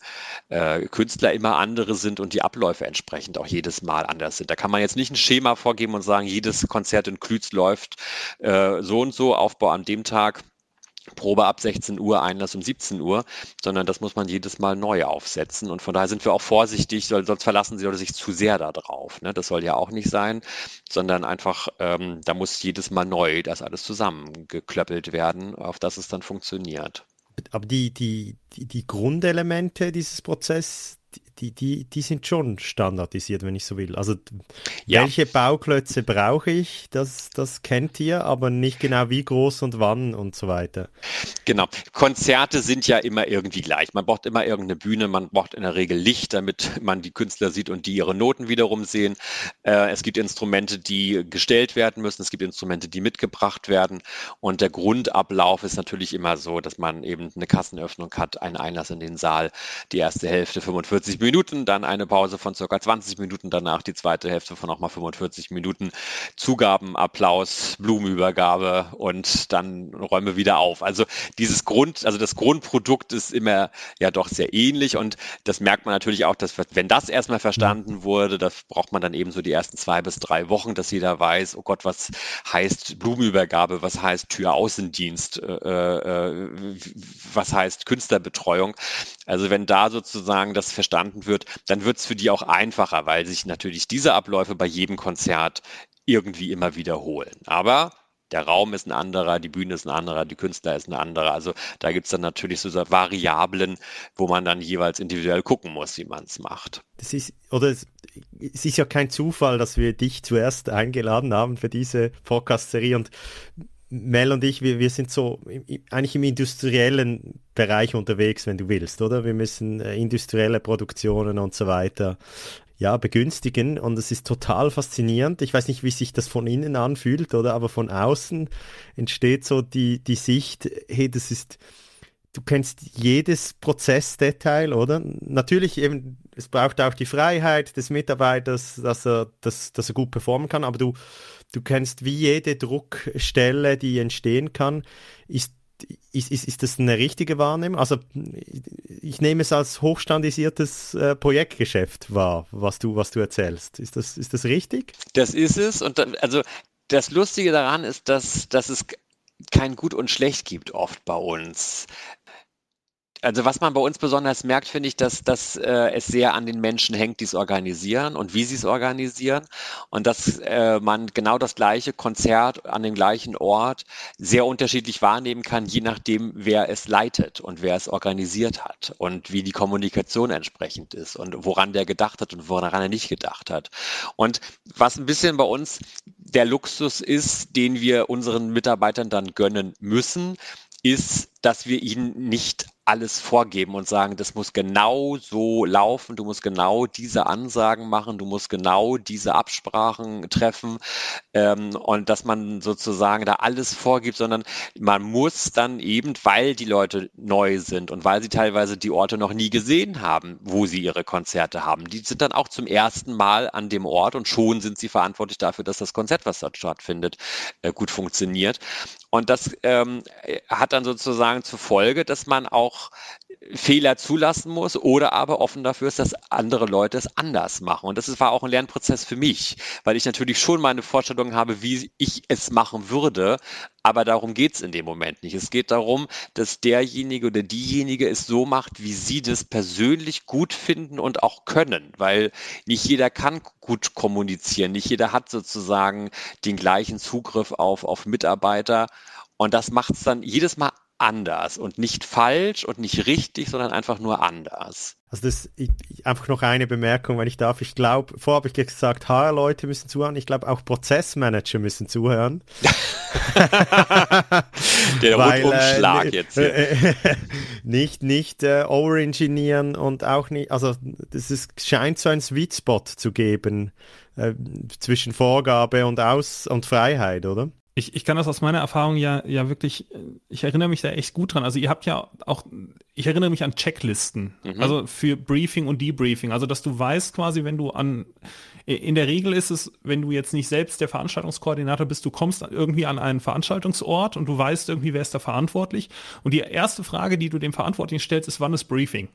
äh, Künstler immer andere sind und die Abläufe entsprechend auch jedes Mal anders sind. Da kann man jetzt nicht ein Schema vorgeben und sagen, jedes Konzert in Klütz läuft äh, so und so, Aufbau an dem Tag. Probe ab 16 Uhr, Einlass um 17 Uhr, sondern das muss man jedes Mal neu aufsetzen. Und von daher sind wir auch vorsichtig, sonst verlassen sie sich zu sehr darauf. Ne? Das soll ja auch nicht sein, sondern einfach, ähm, da muss jedes Mal neu das alles zusammengeklöppelt werden, auf das es dann funktioniert. Aber die, die, die, die Grundelemente dieses Prozesses, die, die, die sind schon standardisiert, wenn ich so will. Also ja. welche Bauklötze brauche ich, das, das kennt ihr, aber nicht genau wie groß und wann und so weiter. Genau. Konzerte sind ja immer irgendwie gleich. Man braucht immer irgendeine Bühne, man braucht in der Regel Licht, damit man die Künstler sieht und die ihre Noten wiederum sehen. Äh, es gibt Instrumente, die gestellt werden müssen, es gibt Instrumente, die mitgebracht werden. Und der Grundablauf ist natürlich immer so, dass man eben eine Kassenöffnung hat, einen Einlass in den Saal, die erste Hälfte 45 Minuten, dann eine Pause von circa 20 Minuten, danach die zweite Hälfte von nochmal 45 Minuten, Zugaben, Applaus, Blumenübergabe und dann räume wieder auf. Also dieses Grund, also das Grundprodukt ist immer ja doch sehr ähnlich und das merkt man natürlich auch, dass wenn das erstmal verstanden wurde, das braucht man dann eben so die ersten zwei bis drei Wochen, dass jeder weiß, oh Gott, was heißt Blumenübergabe, was heißt Türaußendienst, äh, äh, was heißt Künstlerbetreuung. Also wenn da sozusagen das verstanden wird, dann wird es für die auch einfacher, weil sich natürlich diese Abläufe bei jedem Konzert irgendwie immer wiederholen. Aber der Raum ist ein anderer, die Bühne ist ein anderer, die Künstler ist ein anderer. Also da gibt es dann natürlich so Variablen, wo man dann jeweils individuell gucken muss, wie man es macht. Das ist, oder es, es, ist ja kein Zufall, dass wir dich zuerst eingeladen haben für diese Podcast-Serie und Mel und ich, wir, wir sind so eigentlich im industriellen Bereich unterwegs, wenn du willst, oder? Wir müssen äh, industrielle Produktionen und so weiter ja, begünstigen und es ist total faszinierend. Ich weiß nicht, wie sich das von innen anfühlt, oder? Aber von außen entsteht so die, die Sicht, hey, das ist, du kennst jedes Prozessdetail, oder? Natürlich eben, es braucht auch die Freiheit des Mitarbeiters, dass er, dass, dass er gut performen kann, aber du, du kennst wie jede Druckstelle, die entstehen kann, ist ist, ist, ist das eine richtige Wahrnehmung? Also ich nehme es als hochstandisiertes äh, Projektgeschäft wahr, was du, was du erzählst. Ist das, ist das richtig? Das ist es. Und dann, also das Lustige daran ist, dass, dass es kein Gut und Schlecht gibt oft bei uns. Also was man bei uns besonders merkt, finde ich, dass, dass äh, es sehr an den Menschen hängt, die es organisieren und wie sie es organisieren und dass äh, man genau das gleiche Konzert an dem gleichen Ort sehr unterschiedlich wahrnehmen kann, je nachdem, wer es leitet und wer es organisiert hat und wie die Kommunikation entsprechend ist und woran der gedacht hat und woran er nicht gedacht hat. Und was ein bisschen bei uns der Luxus ist, den wir unseren Mitarbeitern dann gönnen müssen, ist, dass wir ihnen nicht alles vorgeben und sagen, das muss genau so laufen, du musst genau diese Ansagen machen, du musst genau diese Absprachen treffen ähm, und dass man sozusagen da alles vorgibt, sondern man muss dann eben, weil die Leute neu sind und weil sie teilweise die Orte noch nie gesehen haben, wo sie ihre Konzerte haben, die sind dann auch zum ersten Mal an dem Ort und schon sind sie verantwortlich dafür, dass das Konzert, was dort stattfindet, äh, gut funktioniert. Und das ähm, hat dann sozusagen zur Folge, dass man auch Fehler zulassen muss oder aber offen dafür ist, dass andere Leute es anders machen. Und das war auch ein Lernprozess für mich, weil ich natürlich schon meine Vorstellungen habe, wie ich es machen würde, aber darum geht es in dem Moment nicht. Es geht darum, dass derjenige oder diejenige es so macht, wie sie das persönlich gut finden und auch können, weil nicht jeder kann gut kommunizieren, nicht jeder hat sozusagen den gleichen Zugriff auf, auf Mitarbeiter. Und das macht es dann jedes Mal anders und nicht falsch und nicht richtig, sondern einfach nur anders. Also das ich, einfach noch eine Bemerkung, wenn ich darf. Ich glaube, vorher habe ich gesagt, HR-Leute müssen zuhören. Ich glaube, auch Prozessmanager müssen zuhören. Der Weil, Rundumschlag äh, jetzt. Äh, nicht nicht äh, overengineeren und auch nicht, also das ist, scheint so ein Sweet Spot zu geben äh, zwischen Vorgabe und Aus- und Freiheit, oder? Ich, ich kann das aus meiner Erfahrung ja, ja wirklich, ich erinnere mich da echt gut dran. Also ihr habt ja auch, ich erinnere mich an Checklisten, mhm. also für Briefing und Debriefing. Also dass du weißt quasi, wenn du an, in der Regel ist es, wenn du jetzt nicht selbst der Veranstaltungskoordinator bist, du kommst irgendwie an einen Veranstaltungsort und du weißt irgendwie, wer ist da verantwortlich. Und die erste Frage, die du dem Verantwortlichen stellst, ist, wann ist Briefing?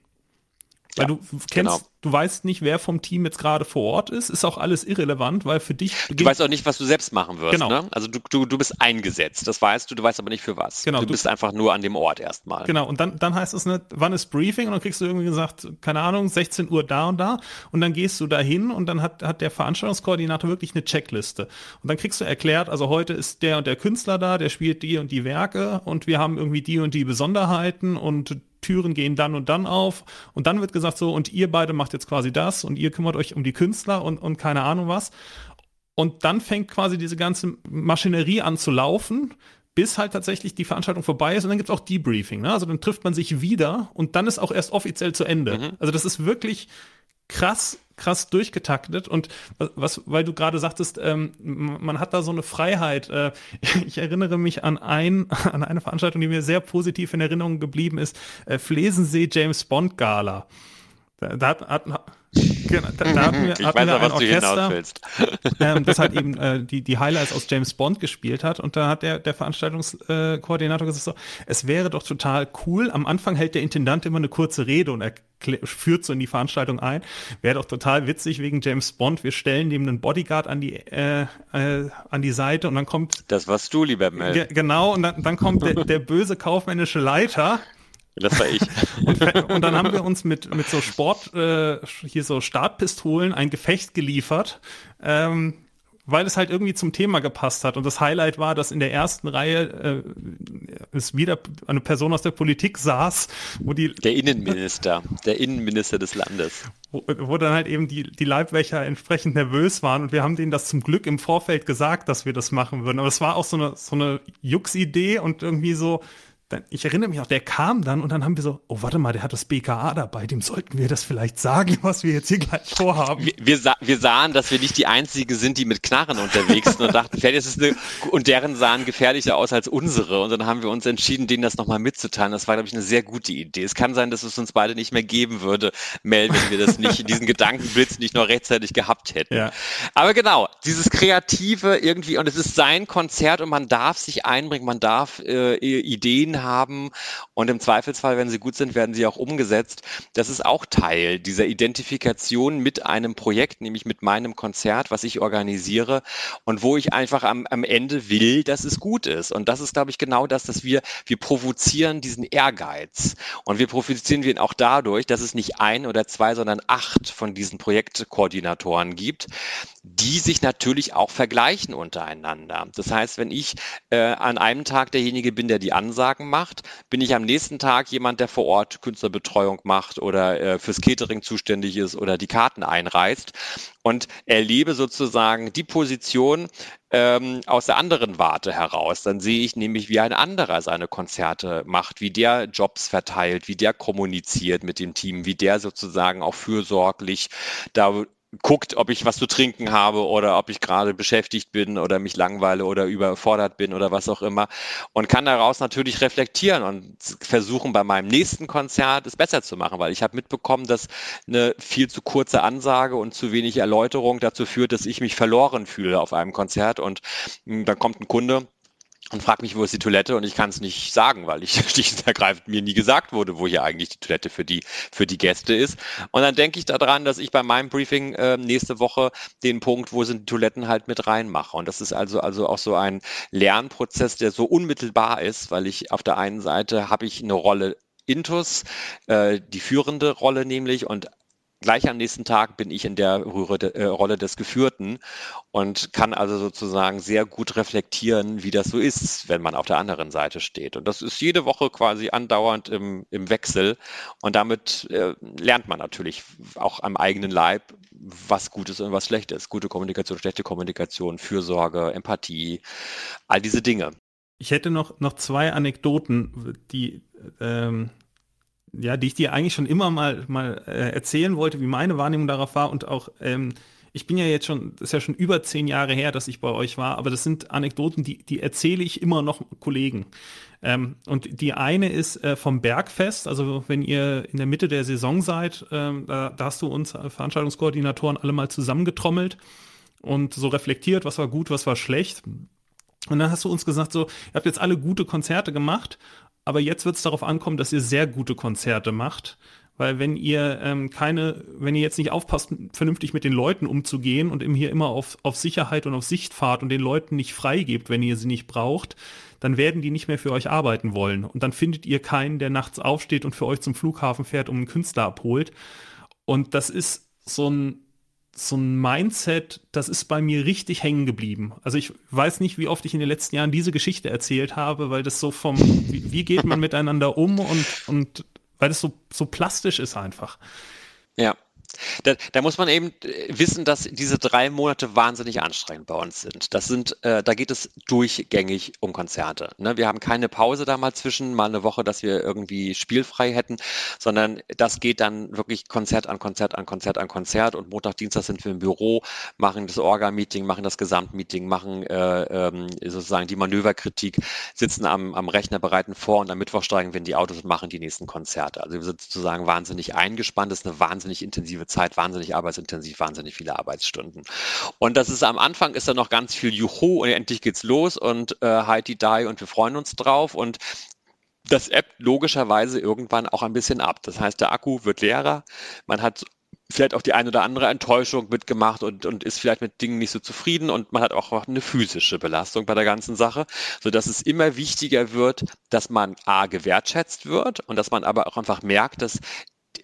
Weil ja, du kennst, genau. du weißt nicht, wer vom Team jetzt gerade vor Ort ist, ist auch alles irrelevant, weil für dich. Du weißt auch nicht, was du selbst machen wirst. Genau. Ne? Also du, du, du bist eingesetzt, das weißt du, du weißt aber nicht für was. Genau, du, du bist einfach nur an dem Ort erstmal. Genau, und dann, dann heißt es, ne, wann ist Briefing? Und dann kriegst du irgendwie gesagt, keine Ahnung, 16 Uhr da und da. Und dann gehst du dahin und dann hat, hat der Veranstaltungskoordinator wirklich eine Checkliste. Und dann kriegst du erklärt, also heute ist der und der Künstler da, der spielt die und die Werke und wir haben irgendwie die und die Besonderheiten und Türen gehen dann und dann auf und dann wird gesagt so, und ihr beide macht jetzt quasi das und ihr kümmert euch um die Künstler und, und keine Ahnung was. Und dann fängt quasi diese ganze Maschinerie an zu laufen, bis halt tatsächlich die Veranstaltung vorbei ist und dann gibt es auch Debriefing. Ne? Also dann trifft man sich wieder und dann ist auch erst offiziell zu Ende. Mhm. Also das ist wirklich krass, krass durchgetaktet und was, weil du gerade sagtest, ähm, man hat da so eine Freiheit. Äh, ich erinnere mich an ein, an eine Veranstaltung, die mir sehr positiv in Erinnerung geblieben ist, äh, Flesensee James Bond Gala. Da, da hat, hat Genau, da, da hatten wir, ich weiß wir ein Orchester, ähm, das halt eben äh, die, die Highlights aus James Bond gespielt hat. Und da hat der, der Veranstaltungskoordinator gesagt so, es wäre doch total cool. Am Anfang hält der Intendant immer eine kurze Rede und er führt so in die Veranstaltung ein. Wäre doch total witzig wegen James Bond. Wir stellen dem einen Bodyguard an die, äh, äh, an die Seite und dann kommt... Das warst du, lieber Mel. Genau, und dann, dann kommt der, der böse kaufmännische Leiter das war ich. und, und, dann haben wir uns mit, mit so Sport, äh, hier so Startpistolen ein Gefecht geliefert, ähm, weil es halt irgendwie zum Thema gepasst hat. Und das Highlight war, dass in der ersten Reihe äh, es wieder eine Person aus der Politik saß, wo die. Der Innenminister, der Innenminister des Landes. Wo, wo dann halt eben die, die Leibwächter entsprechend nervös waren und wir haben denen das zum Glück im Vorfeld gesagt, dass wir das machen würden. Aber es war auch so eine, so eine Jux-Idee und irgendwie so, dann, ich erinnere mich auch, der kam dann und dann haben wir so, oh, warte mal, der hat das BKA dabei, dem sollten wir das vielleicht sagen, was wir jetzt hier gleich vorhaben. Wir, wir, sah, wir sahen, dass wir nicht die Einzigen sind, die mit Knarren unterwegs sind und dachten, vielleicht ist es eine, und deren sahen gefährlicher aus als unsere. Und dann haben wir uns entschieden, denen das nochmal mitzuteilen. Das war, glaube ich, eine sehr gute Idee. Es kann sein, dass es uns beide nicht mehr geben würde, Mel, wenn wir das nicht, diesen Gedankenblitz nicht noch rechtzeitig gehabt hätten. Ja. Aber genau, dieses Kreative irgendwie, und es ist sein Konzert und man darf sich einbringen, man darf äh, Ideen haben und im Zweifelsfall, wenn sie gut sind, werden sie auch umgesetzt. Das ist auch Teil dieser Identifikation mit einem Projekt, nämlich mit meinem Konzert, was ich organisiere und wo ich einfach am, am Ende will, dass es gut ist. Und das ist, glaube ich, genau das, dass wir, wir provozieren diesen Ehrgeiz. Und wir provozieren ihn auch dadurch, dass es nicht ein oder zwei, sondern acht von diesen Projektkoordinatoren gibt, die sich natürlich auch vergleichen untereinander. Das heißt, wenn ich äh, an einem Tag derjenige bin, der die Ansagen macht, bin ich am nächsten Tag jemand, der vor Ort Künstlerbetreuung macht oder äh, fürs Catering zuständig ist oder die Karten einreißt und erlebe sozusagen die Position ähm, aus der anderen Warte heraus. Dann sehe ich nämlich, wie ein anderer seine Konzerte macht, wie der Jobs verteilt, wie der kommuniziert mit dem Team, wie der sozusagen auch fürsorglich da guckt, ob ich was zu trinken habe oder ob ich gerade beschäftigt bin oder mich langweile oder überfordert bin oder was auch immer. Und kann daraus natürlich reflektieren und versuchen bei meinem nächsten Konzert es besser zu machen, weil ich habe mitbekommen, dass eine viel zu kurze Ansage und zu wenig Erläuterung dazu führt, dass ich mich verloren fühle auf einem Konzert. Und hm, dann kommt ein Kunde und fragt mich, wo ist die Toilette und ich kann es nicht sagen, weil ich schlicht und ergreifend mir nie gesagt wurde, wo hier eigentlich die Toilette für die, für die Gäste ist. Und dann denke ich daran, dass ich bei meinem Briefing äh, nächste Woche den Punkt, wo sind die Toiletten halt mit reinmache. Und das ist also, also auch so ein Lernprozess, der so unmittelbar ist, weil ich auf der einen Seite habe ich eine Rolle Intus, äh, die führende Rolle nämlich, und gleich am nächsten Tag bin ich in der äh, Rolle des Geführten und kann also sozusagen sehr gut reflektieren, wie das so ist, wenn man auf der anderen Seite steht. Und das ist jede Woche quasi andauernd im, im Wechsel. Und damit äh, lernt man natürlich auch am eigenen Leib, was gut ist und was schlecht ist. Gute Kommunikation, schlechte Kommunikation, Fürsorge, Empathie, all diese Dinge. Ich hätte noch, noch zwei Anekdoten, die ähm, ja, die ich dir eigentlich schon immer mal, mal äh, erzählen wollte, wie meine Wahrnehmung darauf war und auch, ähm, ich bin ja jetzt schon, das ist ja schon über zehn Jahre her, dass ich bei euch war, aber das sind Anekdoten, die, die erzähle ich immer noch Kollegen. Ähm, und die eine ist äh, vom Bergfest, also wenn ihr in der Mitte der Saison seid, ähm, da, da, hast du uns Veranstaltungskoordinatoren alle mal zusammengetrommelt und so reflektiert, was war gut, was war schlecht. Und dann hast du uns gesagt, so, ihr habt jetzt alle gute Konzerte gemacht aber jetzt wird es darauf ankommen, dass ihr sehr gute Konzerte macht. Weil wenn ihr ähm, keine, wenn ihr jetzt nicht aufpasst, vernünftig mit den Leuten umzugehen und eben hier immer auf, auf Sicherheit und auf Sicht fahrt und den Leuten nicht freigebt, wenn ihr sie nicht braucht, dann werden die nicht mehr für euch arbeiten wollen. Und dann findet ihr keinen, der nachts aufsteht und für euch zum Flughafen fährt, um einen Künstler abholt. Und das ist so ein, so ein Mindset, das ist bei mir richtig hängen geblieben. Also ich weiß nicht, wie oft ich in den letzten Jahren diese Geschichte erzählt habe, weil das so vom, wie, wie geht man miteinander um und, und weil es so, so plastisch ist einfach. Ja, da, da, muss man eben äh, wissen, dass diese drei Monate wahnsinnig anstrengend bei uns sind. Das sind, äh, da geht es durchgängig um Konzerte. Ne? Wir haben keine Pause da mal zwischen, mal eine Woche, dass wir irgendwie spielfrei hätten, sondern das geht dann wirklich Konzert an Konzert an Konzert an Konzert und Montag, Dienstag sind wir im Büro, machen das Orga-Meeting, machen das Gesamtmeeting, machen äh, ähm, sozusagen die Manöverkritik, sitzen am, am Rechner, bereiten vor und am Mittwoch steigen wir in die Autos und machen die nächsten Konzerte. Also wir sind sozusagen wahnsinnig eingespannt, das ist eine wahnsinnig intensive Zeit, wahnsinnig arbeitsintensiv, wahnsinnig viele Arbeitsstunden. Und das ist am Anfang ist da noch ganz viel Juhu und endlich geht's los und äh, Heidi Die und wir freuen uns drauf und das ebbt logischerweise irgendwann auch ein bisschen ab. Das heißt, der Akku wird leerer, man hat vielleicht auch die eine oder andere Enttäuschung mitgemacht und, und ist vielleicht mit Dingen nicht so zufrieden und man hat auch eine physische Belastung bei der ganzen Sache, sodass es immer wichtiger wird, dass man A gewertschätzt wird und dass man aber auch einfach merkt, dass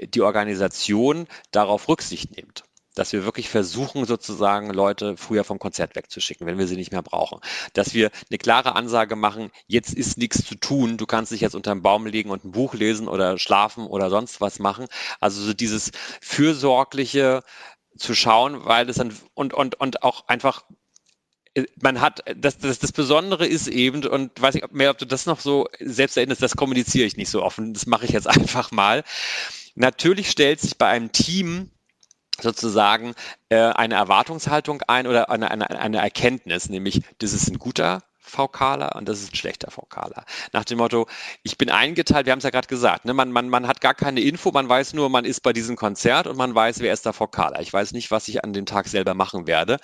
die Organisation darauf Rücksicht nimmt dass wir wirklich versuchen, sozusagen Leute früher vom Konzert wegzuschicken, wenn wir sie nicht mehr brauchen. Dass wir eine klare Ansage machen, jetzt ist nichts zu tun, du kannst dich jetzt unter einen Baum legen und ein Buch lesen oder schlafen oder sonst was machen. Also so dieses fürsorgliche zu schauen, weil es dann und, und, und auch einfach man hat, das, das, das Besondere ist eben, und weiß nicht mehr, ob du das noch so selbst erinnerst, das kommuniziere ich nicht so offen, das mache ich jetzt einfach mal. Natürlich stellt sich bei einem Team sozusagen äh, eine Erwartungshaltung ein oder eine, eine, eine Erkenntnis, nämlich das ist ein guter VKler und das ist ein schlechter VKler. Nach dem Motto, ich bin eingeteilt, wir haben es ja gerade gesagt, ne, man, man, man hat gar keine Info, man weiß nur, man ist bei diesem Konzert und man weiß, wer ist der VKler. Ich weiß nicht, was ich an dem Tag selber machen werde.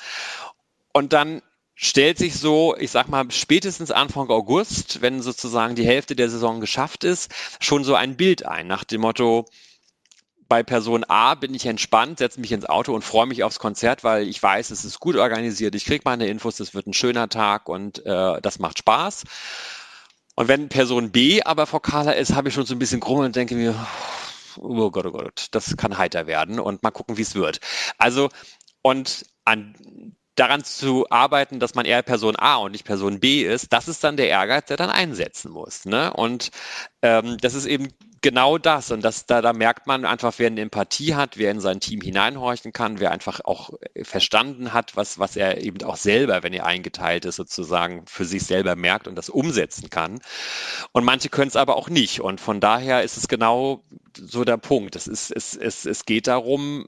Und dann stellt sich so, ich sag mal, spätestens Anfang August, wenn sozusagen die Hälfte der Saison geschafft ist, schon so ein Bild ein, nach dem Motto, bei Person A bin ich entspannt, setze mich ins Auto und freue mich aufs Konzert, weil ich weiß, es ist gut organisiert, ich kriege meine Infos, es wird ein schöner Tag und äh, das macht Spaß. Und wenn Person B aber vokaler ist, habe ich schon so ein bisschen Grummel und denke mir, oh Gott, oh Gott, das kann heiter werden und mal gucken, wie es wird. Also, und an daran zu arbeiten, dass man eher Person A und nicht Person B ist, das ist dann der Ehrgeiz, der dann einsetzen muss. Ne? Und ähm, das ist eben genau das. Und das, da, da merkt man einfach, wer eine Empathie hat, wer in sein Team hineinhorchen kann, wer einfach auch verstanden hat, was, was er eben auch selber, wenn er eingeteilt ist, sozusagen für sich selber merkt und das umsetzen kann. Und manche können es aber auch nicht. Und von daher ist es genau so der Punkt. Es, ist, es, es, es geht darum,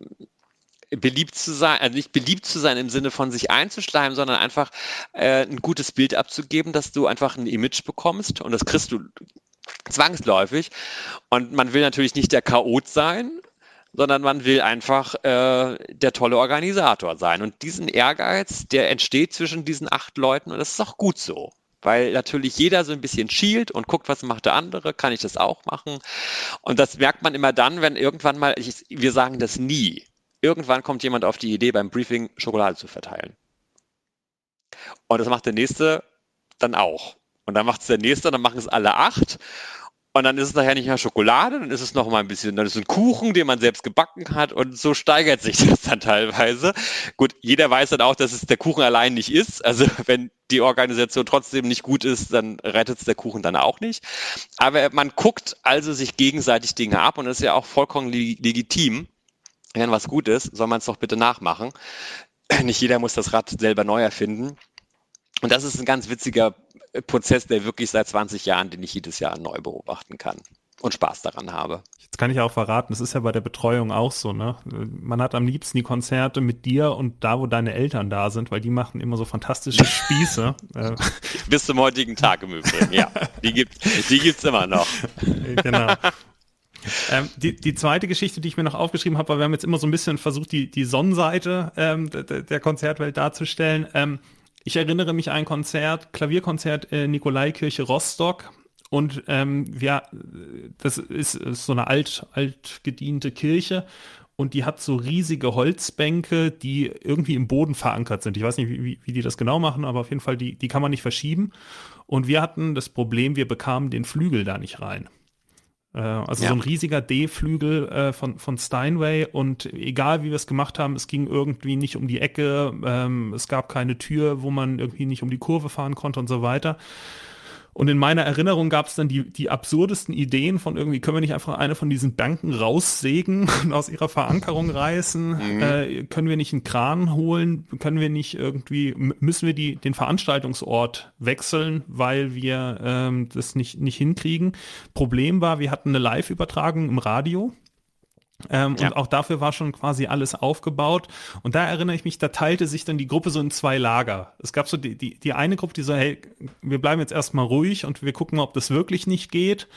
beliebt zu sein, also nicht beliebt zu sein im Sinne von sich einzuschleimen, sondern einfach äh, ein gutes Bild abzugeben, dass du einfach ein Image bekommst und das kriegst du zwangsläufig. Und man will natürlich nicht der Chaot sein, sondern man will einfach äh, der tolle Organisator sein. Und diesen Ehrgeiz, der entsteht zwischen diesen acht Leuten und das ist auch gut so. Weil natürlich jeder so ein bisschen schielt und guckt, was macht der andere, kann ich das auch machen. Und das merkt man immer dann, wenn irgendwann mal, ich, wir sagen das nie, irgendwann kommt jemand auf die Idee, beim Briefing Schokolade zu verteilen. Und das macht der nächste dann auch. Und dann macht es der nächste, dann machen es alle acht. Und dann ist es nachher nicht mehr Schokolade, dann ist es noch mal ein bisschen, dann ist es ein Kuchen, den man selbst gebacken hat und so steigert sich das dann teilweise. Gut, jeder weiß dann auch, dass es der Kuchen allein nicht ist. Also wenn die Organisation trotzdem nicht gut ist, dann rettet es der Kuchen dann auch nicht. Aber man guckt also sich gegenseitig Dinge ab und das ist ja auch vollkommen legitim wenn was gut ist, soll man es doch bitte nachmachen. Nicht jeder muss das Rad selber neu erfinden. Und das ist ein ganz witziger Prozess, der wirklich seit 20 Jahren, den ich jedes Jahr neu beobachten kann und Spaß daran habe. Jetzt kann ich auch verraten, das ist ja bei der Betreuung auch so, ne? Man hat am liebsten die Konzerte mit dir und da, wo deine Eltern da sind, weil die machen immer so fantastische Spieße. Äh. Bis zum heutigen Tag im Übrigen, ja. Die gibt die gibt's immer noch. Genau. Ähm, die, die zweite Geschichte, die ich mir noch aufgeschrieben habe, weil wir haben jetzt immer so ein bisschen versucht, die, die Sonnenseite ähm, der, der, Konzertwelt darzustellen. Ähm, ich erinnere mich an ein Konzert, Klavierkonzert in Nikolaikirche Rostock. Und ähm, ja, das ist, ist so eine alt, alt gediente Kirche und die hat so riesige Holzbänke, die irgendwie im Boden verankert sind. Ich weiß nicht, wie, wie die das genau machen, aber auf jeden Fall, die, die kann man nicht verschieben. Und wir hatten das Problem, wir bekamen den Flügel da nicht rein. Äh, also ja. so ein riesiger D-Flügel äh, von, von Steinway und egal wie wir es gemacht haben, es ging irgendwie nicht um die Ecke, ähm, es gab keine Tür, wo man irgendwie nicht um die Kurve fahren konnte und so weiter. Und in meiner Erinnerung gab es dann die, die absurdesten Ideen von irgendwie, können wir nicht einfach eine von diesen Banken raussägen und aus ihrer Verankerung reißen? Mhm. Äh, können wir nicht einen Kran holen? Können wir nicht irgendwie, müssen wir die, den Veranstaltungsort wechseln, weil wir ähm, das nicht, nicht hinkriegen? Problem war, wir hatten eine Live-Übertragung im Radio ähm, ja. Und auch dafür war schon quasi alles aufgebaut. Und da erinnere ich mich, da teilte sich dann die Gruppe so in zwei Lager. Es gab so die, die, die eine Gruppe, die so, hey, wir bleiben jetzt erstmal ruhig und wir gucken, ob das wirklich nicht geht.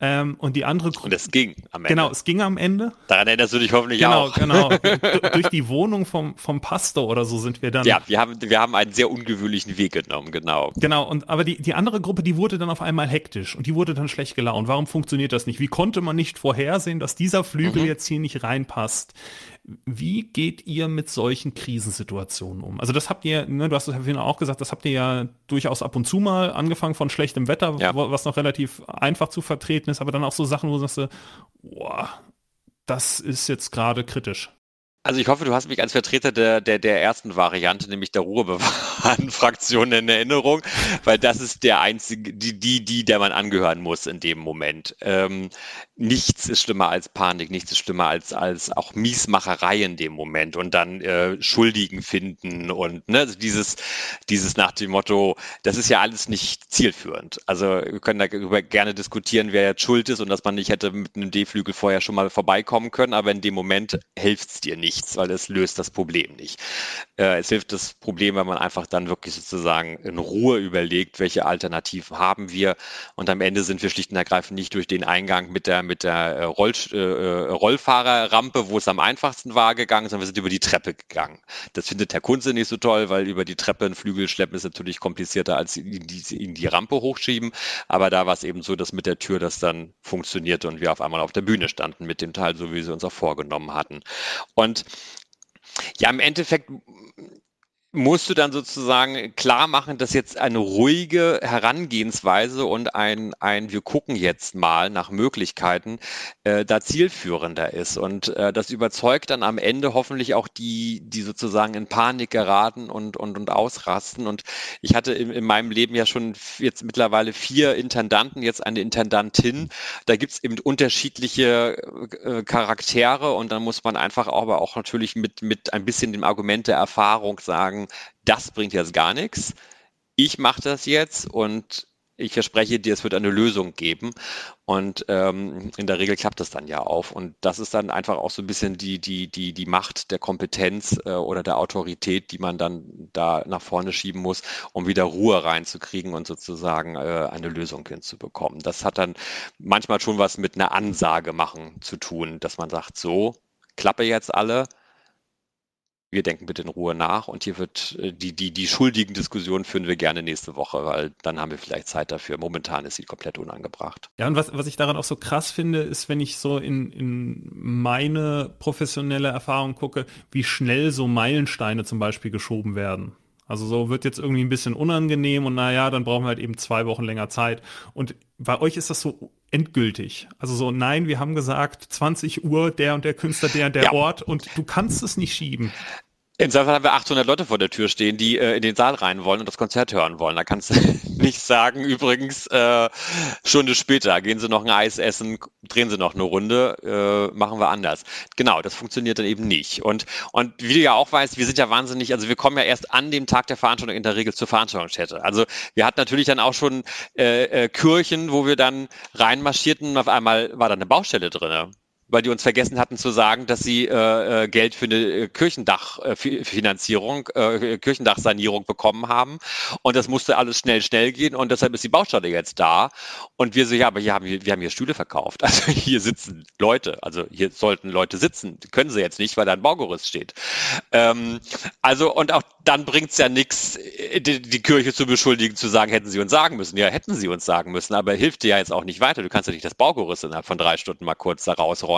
Ähm, und die andere Und es ging am Ende. Genau, es ging am Ende. Daran erinnerst du dich hoffentlich genau, auch. Genau, genau. Durch die Wohnung vom, vom Pastor oder so sind wir dann. Ja, wir haben, wir haben einen sehr ungewöhnlichen Weg genommen, genau. Genau, und aber die, die andere Gruppe, die wurde dann auf einmal hektisch und die wurde dann schlecht gelaunt. Warum funktioniert das nicht? Wie konnte man nicht vorhersehen, dass dieser Flügel mhm. jetzt hier nicht reinpasst? Wie geht ihr mit solchen Krisensituationen um? Also das habt ihr, ne, du hast es ja auch gesagt, das habt ihr ja durchaus ab und zu mal angefangen von schlechtem Wetter, ja. was noch relativ einfach zu vertreten ist, aber dann auch so Sachen, wo du sagst, boah, das ist jetzt gerade kritisch. Also ich hoffe, du hast mich als Vertreter der, der, der ersten Variante, nämlich der Ruhebewahren-Fraktion in Erinnerung, weil das ist der einzige, die, die, die, der man angehören muss in dem Moment. Ähm, nichts ist schlimmer als Panik, nichts ist schlimmer als, als auch Miesmacherei in dem Moment und dann äh, Schuldigen finden und ne, also dieses, dieses nach dem Motto, das ist ja alles nicht zielführend. Also wir können darüber gerne diskutieren, wer jetzt schuld ist und dass man nicht hätte mit einem D-Flügel vorher schon mal vorbeikommen können, aber in dem Moment hilft es dir nicht nichts, weil es löst das Problem nicht. Äh, es hilft das Problem, wenn man einfach dann wirklich sozusagen in Ruhe überlegt, welche Alternativen haben wir. Und am Ende sind wir schlicht und ergreifend nicht durch den Eingang mit der, mit der äh, Roll, äh, äh, Rollfahrerrampe, wo es am einfachsten war, gegangen, sondern wir sind über die Treppe gegangen. Das findet Herr Kunze nicht so toll, weil über die Treppe einen Flügel schleppen ist natürlich komplizierter als in die, in die Rampe hochschieben. Aber da war es eben so, dass mit der Tür das dann funktionierte und wir auf einmal auf der Bühne standen mit dem Teil, so wie sie uns auch vorgenommen hatten. Und ja, im Endeffekt musst du dann sozusagen klar machen, dass jetzt eine ruhige Herangehensweise und ein, ein wir gucken jetzt mal nach Möglichkeiten äh, da zielführender ist. Und äh, das überzeugt dann am Ende hoffentlich auch die, die sozusagen in Panik geraten und, und, und ausrasten. Und ich hatte in, in meinem Leben ja schon jetzt mittlerweile vier Intendanten, jetzt eine Intendantin. Da gibt es eben unterschiedliche äh, Charaktere und dann muss man einfach aber auch natürlich mit, mit ein bisschen dem Argument der Erfahrung sagen, das bringt jetzt gar nichts. Ich mache das jetzt und ich verspreche dir, es wird eine Lösung geben. Und ähm, in der Regel klappt das dann ja auf. Und das ist dann einfach auch so ein bisschen die, die, die, die Macht der Kompetenz äh, oder der Autorität, die man dann da nach vorne schieben muss, um wieder Ruhe reinzukriegen und sozusagen äh, eine Lösung hinzubekommen. Das hat dann manchmal schon was mit einer Ansage machen zu tun, dass man sagt, so, klappe jetzt alle, wir denken bitte in Ruhe nach und hier wird äh, die, die, die schuldigen Diskussionen führen wir gerne nächste Woche, weil dann haben wir vielleicht Zeit dafür. Momentan ist sie komplett unangebracht. Ja, und was, was ich daran auch so krass finde, ist, wenn ich so in, in meine professionelle Erfahrung gucke, wie schnell so Meilensteine zum Beispiel geschoben werden. Also so wird jetzt irgendwie ein bisschen unangenehm und naja, dann brauchen wir halt eben zwei Wochen länger Zeit. Und bei euch ist das so endgültig. Also so, nein, wir haben gesagt, 20 Uhr, der und der Künstler, der und der ja. Ort und du kannst es nicht schieben. Zweifel haben wir 800 Leute vor der Tür stehen, die äh, in den Saal rein wollen und das Konzert hören wollen. Da kannst du nicht sagen, übrigens, äh, Stunde später gehen sie noch ein Eis essen, drehen sie noch eine Runde, äh, machen wir anders. Genau, das funktioniert dann eben nicht. Und, und wie du ja auch weißt, wir sind ja wahnsinnig, also wir kommen ja erst an dem Tag der Veranstaltung in der Regel zur Veranstaltungsstätte. Also wir hatten natürlich dann auch schon äh, äh, Kirchen, wo wir dann reinmarschierten und auf einmal war da eine Baustelle drin weil die uns vergessen hatten zu sagen, dass sie äh, äh Geld für eine äh, Kirchendachfinanzierung, äh, äh, Kirchendachsanierung bekommen haben. Und das musste alles schnell, schnell gehen und deshalb ist die Baustelle jetzt da. Und wir so, ja, aber hier haben wir, haben hier Stühle verkauft. Also hier sitzen Leute, also hier sollten Leute sitzen. Können sie jetzt nicht, weil da ein Baugerüst steht. Ähm, also und auch dann bringt es ja nichts, die, die, Kirche zu beschuldigen, zu sagen, hätten sie uns sagen müssen. Ja, hätten sie uns sagen müssen, aber hilft dir ja jetzt auch nicht weiter. Du kannst ja nicht das Baugerüst innerhalb von drei Stunden mal kurz da rausräumen.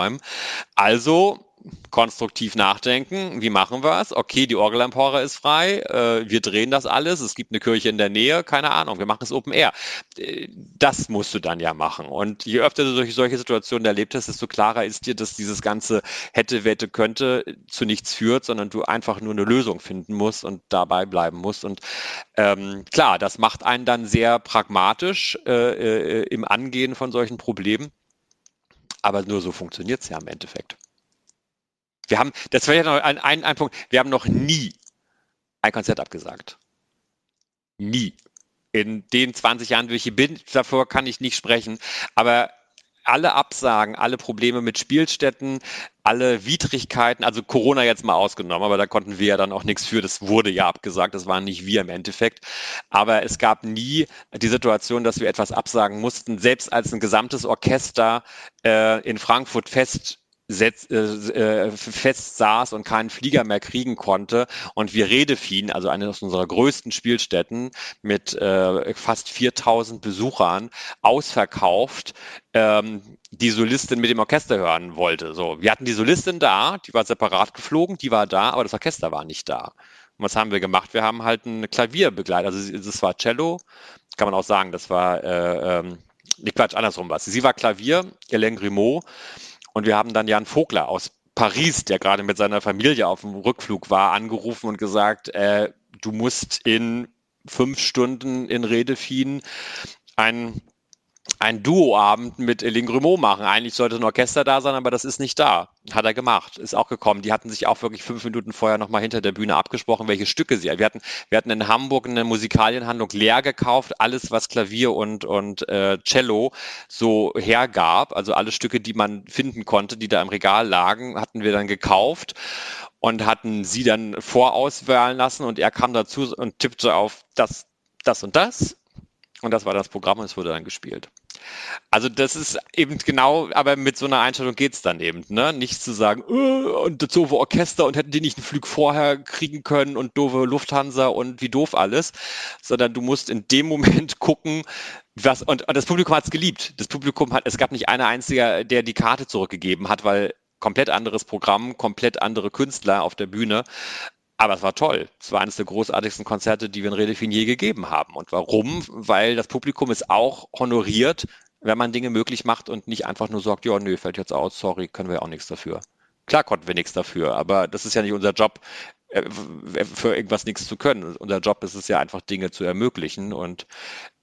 Also konstruktiv nachdenken. Wie machen wir es? Okay, die Orgelempore ist frei. Äh, wir drehen das alles. Es gibt eine Kirche in der Nähe. Keine Ahnung. Wir machen es Open Air. Äh, das musst du dann ja machen. Und je öfter du solche, solche Situationen erlebt hast, desto klarer ist dir, dass dieses ganze hätte, wette, könnte zu nichts führt, sondern du einfach nur eine Lösung finden musst und dabei bleiben musst. Und ähm, klar, das macht einen dann sehr pragmatisch äh, äh, im Angehen von solchen Problemen. Aber nur so funktioniert es ja im Endeffekt. Wir haben, das wäre ja noch ein, ein, ein Punkt, wir haben noch nie ein Konzert abgesagt. Nie. In den 20 Jahren, wie ich hier bin, davor kann ich nicht sprechen. Aber alle Absagen, alle Probleme mit Spielstätten, alle Widrigkeiten, also Corona jetzt mal ausgenommen, aber da konnten wir ja dann auch nichts für, das wurde ja abgesagt, das waren nicht wir im Endeffekt. Aber es gab nie die Situation, dass wir etwas absagen mussten, selbst als ein gesamtes Orchester äh, in Frankfurt fest setz, äh, äh, fest saß und keinen Flieger mehr kriegen konnte und wir Redefien, also eine unserer größten Spielstätten mit äh, fast 4000 Besuchern, ausverkauft, ähm, die Solistin mit dem Orchester hören wollte. So, wir hatten die Solistin da, die war separat geflogen, die war da, aber das Orchester war nicht da. Und was haben wir gemacht? Wir haben halt ein Klavier begleitet. Also das war Cello, kann man auch sagen, das war äh, ähm, nicht Quatsch, andersrum was. Sie war Klavier, Hélène Grimaud und wir haben dann Jan Vogler aus Paris, der gerade mit seiner Familie auf dem Rückflug war, angerufen und gesagt, äh, du musst in fünf Stunden in Redefien ein ein Duoabend mit Eline Grimaud machen. Eigentlich sollte ein Orchester da sein, aber das ist nicht da. Hat er gemacht, ist auch gekommen. Die hatten sich auch wirklich fünf Minuten vorher nochmal hinter der Bühne abgesprochen, welche Stücke sie. Wir hatten, wir hatten in Hamburg eine Musikalienhandlung leer gekauft, alles was Klavier und, und äh, Cello so hergab, also alle Stücke, die man finden konnte, die da im Regal lagen, hatten wir dann gekauft und hatten sie dann vorauswählen lassen und er kam dazu und tippte auf das, das und das und das war das Programm und es wurde dann gespielt. Also das ist eben genau, aber mit so einer Einstellung geht es dann eben, ne? Nicht zu sagen, oh, und das doofe Orchester und hätten die nicht einen Flug vorher kriegen können und doofe Lufthansa und wie doof alles, sondern du musst in dem Moment gucken, was, und, und das Publikum hat es geliebt. Das Publikum hat, es gab nicht einer einziger, der die Karte zurückgegeben hat, weil komplett anderes Programm, komplett andere Künstler auf der Bühne. Aber es war toll. Es war eines der großartigsten Konzerte, die wir in Redefin je gegeben haben. Und warum? Weil das Publikum es auch honoriert, wenn man Dinge möglich macht und nicht einfach nur sagt, ja, nö, fällt jetzt aus, sorry, können wir auch nichts dafür. Klar konnten wir nichts dafür, aber das ist ja nicht unser Job, für irgendwas nichts zu können. Unser Job ist es ja einfach, Dinge zu ermöglichen und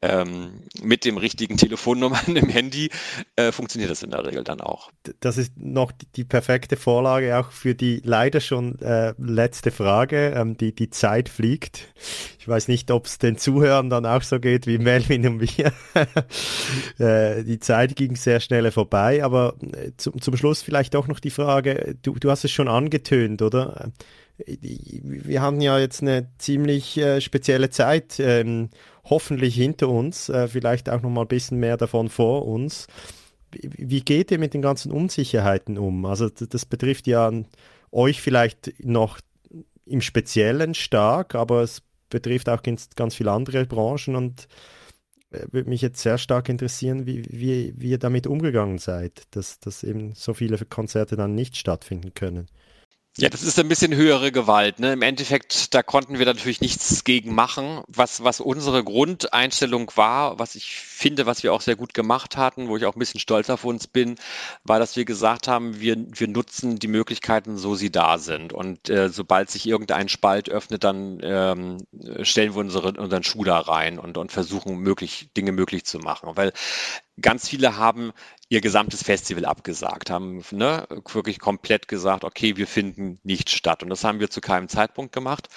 ähm, mit dem richtigen Telefonnummern im Handy äh, funktioniert das in der Regel dann auch. Das ist noch die perfekte Vorlage auch für die leider schon äh, letzte Frage. Ähm, die, die Zeit fliegt. Ich weiß nicht, ob es den Zuhörern dann auch so geht wie Melvin und mir. äh, die Zeit ging sehr schnell vorbei, aber äh, zum, zum Schluss vielleicht auch noch die Frage, du, du hast es schon angetönt, oder? Wir haben ja jetzt eine ziemlich äh, spezielle Zeit ähm, hoffentlich hinter uns, äh, vielleicht auch noch mal ein bisschen mehr davon vor uns. Wie geht ihr mit den ganzen Unsicherheiten um? Also das betrifft ja euch vielleicht noch im Speziellen stark, aber es betrifft auch ganz, ganz viele andere Branchen und äh, würde mich jetzt sehr stark interessieren, wie, wie, wie ihr damit umgegangen seid, dass, dass eben so viele Konzerte dann nicht stattfinden können. Ja, das ist ein bisschen höhere Gewalt. Ne? Im Endeffekt, da konnten wir natürlich nichts gegen machen. Was, was unsere Grundeinstellung war, was ich finde, was wir auch sehr gut gemacht hatten, wo ich auch ein bisschen stolz auf uns bin, war, dass wir gesagt haben, wir, wir nutzen die Möglichkeiten, so sie da sind. Und äh, sobald sich irgendein Spalt öffnet, dann ähm, stellen wir unsere, unseren Schuh da rein und, und versuchen, möglich, Dinge möglich zu machen. Weil ganz viele haben ihr gesamtes Festival abgesagt, haben ne, wirklich komplett gesagt, okay, wir finden nicht statt. Und das haben wir zu keinem Zeitpunkt gemacht.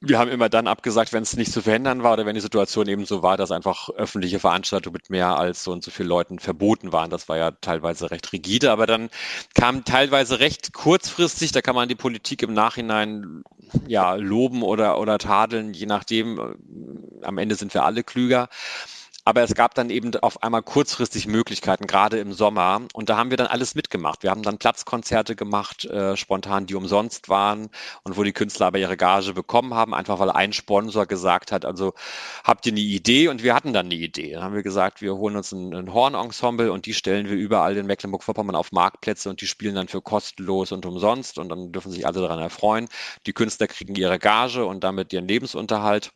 Wir haben immer dann abgesagt, wenn es nicht zu verhindern war oder wenn die Situation eben so war, dass einfach öffentliche Veranstaltungen mit mehr als so und so vielen Leuten verboten waren. Das war ja teilweise recht rigide, aber dann kam teilweise recht kurzfristig, da kann man die Politik im Nachhinein ja loben oder, oder tadeln, je nachdem. Am Ende sind wir alle klüger Aber es gab dann eben auf einmal kurzfristig Möglichkeiten, gerade im Sommer. Und da haben wir dann alles mitgemacht. Wir haben dann Platzkonzerte gemacht, äh, spontan, die umsonst waren und wo die Künstler aber ihre Gage bekommen haben, einfach weil ein Sponsor gesagt hat, also habt ihr eine Idee? Und wir hatten dann eine Idee. Dann haben wir gesagt, wir holen uns ein, ein Hornensemble und die stellen wir überall in Mecklenburg-Vorpommern auf Marktplätze und die spielen dann für kostenlos und umsonst und dann dürfen sich alle daran erfreuen. Die Künstler kriegen ihre Gage und damit ihren Lebensunterhalt.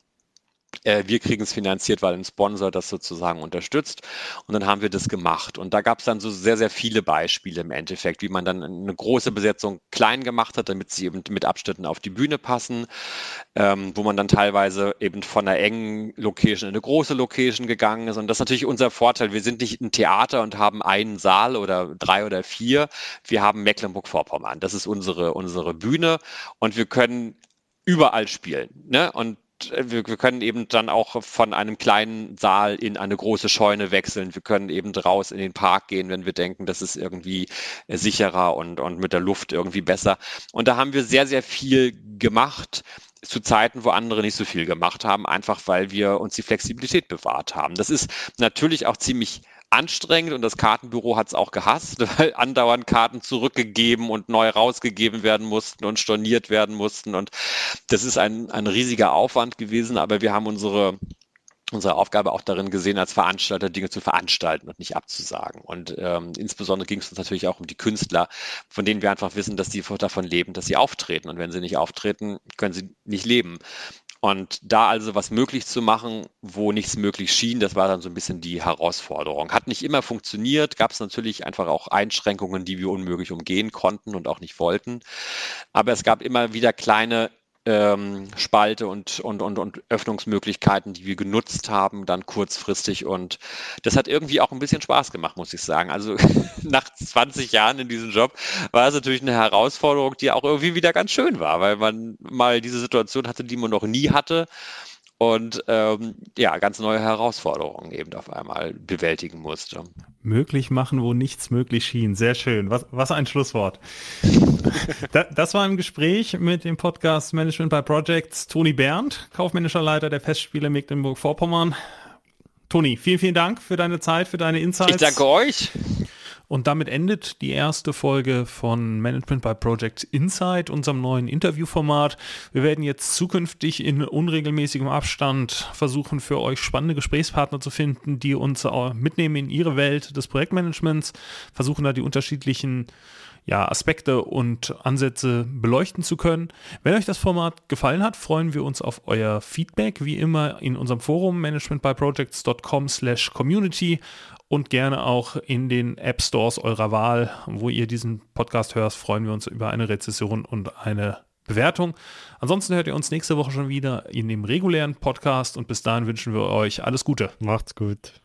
Äh, wir kriegen es finanziert, weil ein Sponsor das sozusagen unterstützt. Und dann haben wir das gemacht. Und da gab es dann so sehr, sehr viele Beispiele im Endeffekt, wie man dann eine große Besetzung klein gemacht hat, damit sie eben mit Abschnitten auf die Bühne passen, ähm, wo man dann teilweise eben von einer engen Location in eine große Location gegangen ist. Und das ist natürlich unser Vorteil. Wir sind nicht ein Theater und haben einen Saal oder drei oder vier. Wir haben Mecklenburg-Vorpommern. Das ist unsere, unsere Bühne und wir können überall spielen. Ne? Und wir, wir, können eben dann auch von einem kleinen Saal in eine große Scheune wechseln. Wir können eben raus in den Park gehen, wenn wir denken, das ist irgendwie sicherer und, und mit der Luft irgendwie besser. Und da haben wir sehr, sehr viel gemacht zu Zeiten, wo andere nicht so viel gemacht haben, einfach weil wir uns die Flexibilität bewahrt haben. Das ist natürlich auch ziemlich anstrengend und das Kartenbüro hat es auch gehasst, weil andauernd Karten zurückgegeben und neu rausgegeben werden mussten und storniert werden mussten. Und das ist ein, ein riesiger Aufwand gewesen, aber wir haben unsere unsere Aufgabe auch darin gesehen, als Veranstalter Dinge zu veranstalten und nicht abzusagen. Und ähm, insbesondere ging es uns natürlich auch um die Künstler, von denen wir einfach wissen, dass die davon leben, dass sie auftreten. Und wenn sie nicht auftreten, können sie nicht leben. Und da also was möglich zu machen, wo nichts möglich schien, das war dann so ein bisschen die Herausforderung. Hat nicht immer funktioniert, gab es natürlich einfach auch Einschränkungen, die wir unmöglich umgehen konnten und auch nicht wollten. Aber es gab immer wieder kleine ähm, Spalte und, und, und, und Öffnungsmöglichkeiten, die wir genutzt haben, dann kurzfristig. Und das hat irgendwie auch ein bisschen Spaß gemacht, muss ich sagen. Also nach 20 Jahren in diesem Job war es natürlich eine Herausforderung, die auch irgendwie wieder ganz schön war, weil man mal diese Situation hatte, die man noch nie hatte und ähm, ja, ganz neue Herausforderungen eben auf einmal bewältigen musste. Möglich machen, wo nichts möglich schien. Sehr schön. Was, was ein Schlusswort. da, das war im Gespräch mit dem Podcast Management by Projects Toni Berndt, kaufmännischer Leiter der Festspiele Mecklenburg-Vorpommern. Toni, vielen, vielen Dank für deine Zeit, für deine Insights. Ich danke euch. Und damit endet die erste Folge von Management by Project Insight, unserem neuen Interviewformat. Wir werden jetzt zukünftig in unregelmäßigem Abstand versuchen, für euch spannende Gesprächspartner zu finden, die uns mitnehmen in ihre Welt des Projektmanagements, versuchen da die unterschiedlichen ja, Aspekte und Ansätze beleuchten zu können. Wenn euch das Format gefallen hat, freuen wir uns auf euer Feedback, wie immer in unserem Forum managementbyprojects.com slash community und gerne auch in den App Stores eurer Wahl, wo ihr diesen Podcast hört, freuen wir uns über eine Rezession und eine Bewertung. Ansonsten hört ihr uns nächste Woche schon wieder in dem regulären Podcast und bis dahin wünschen wir euch alles Gute. Macht's gut.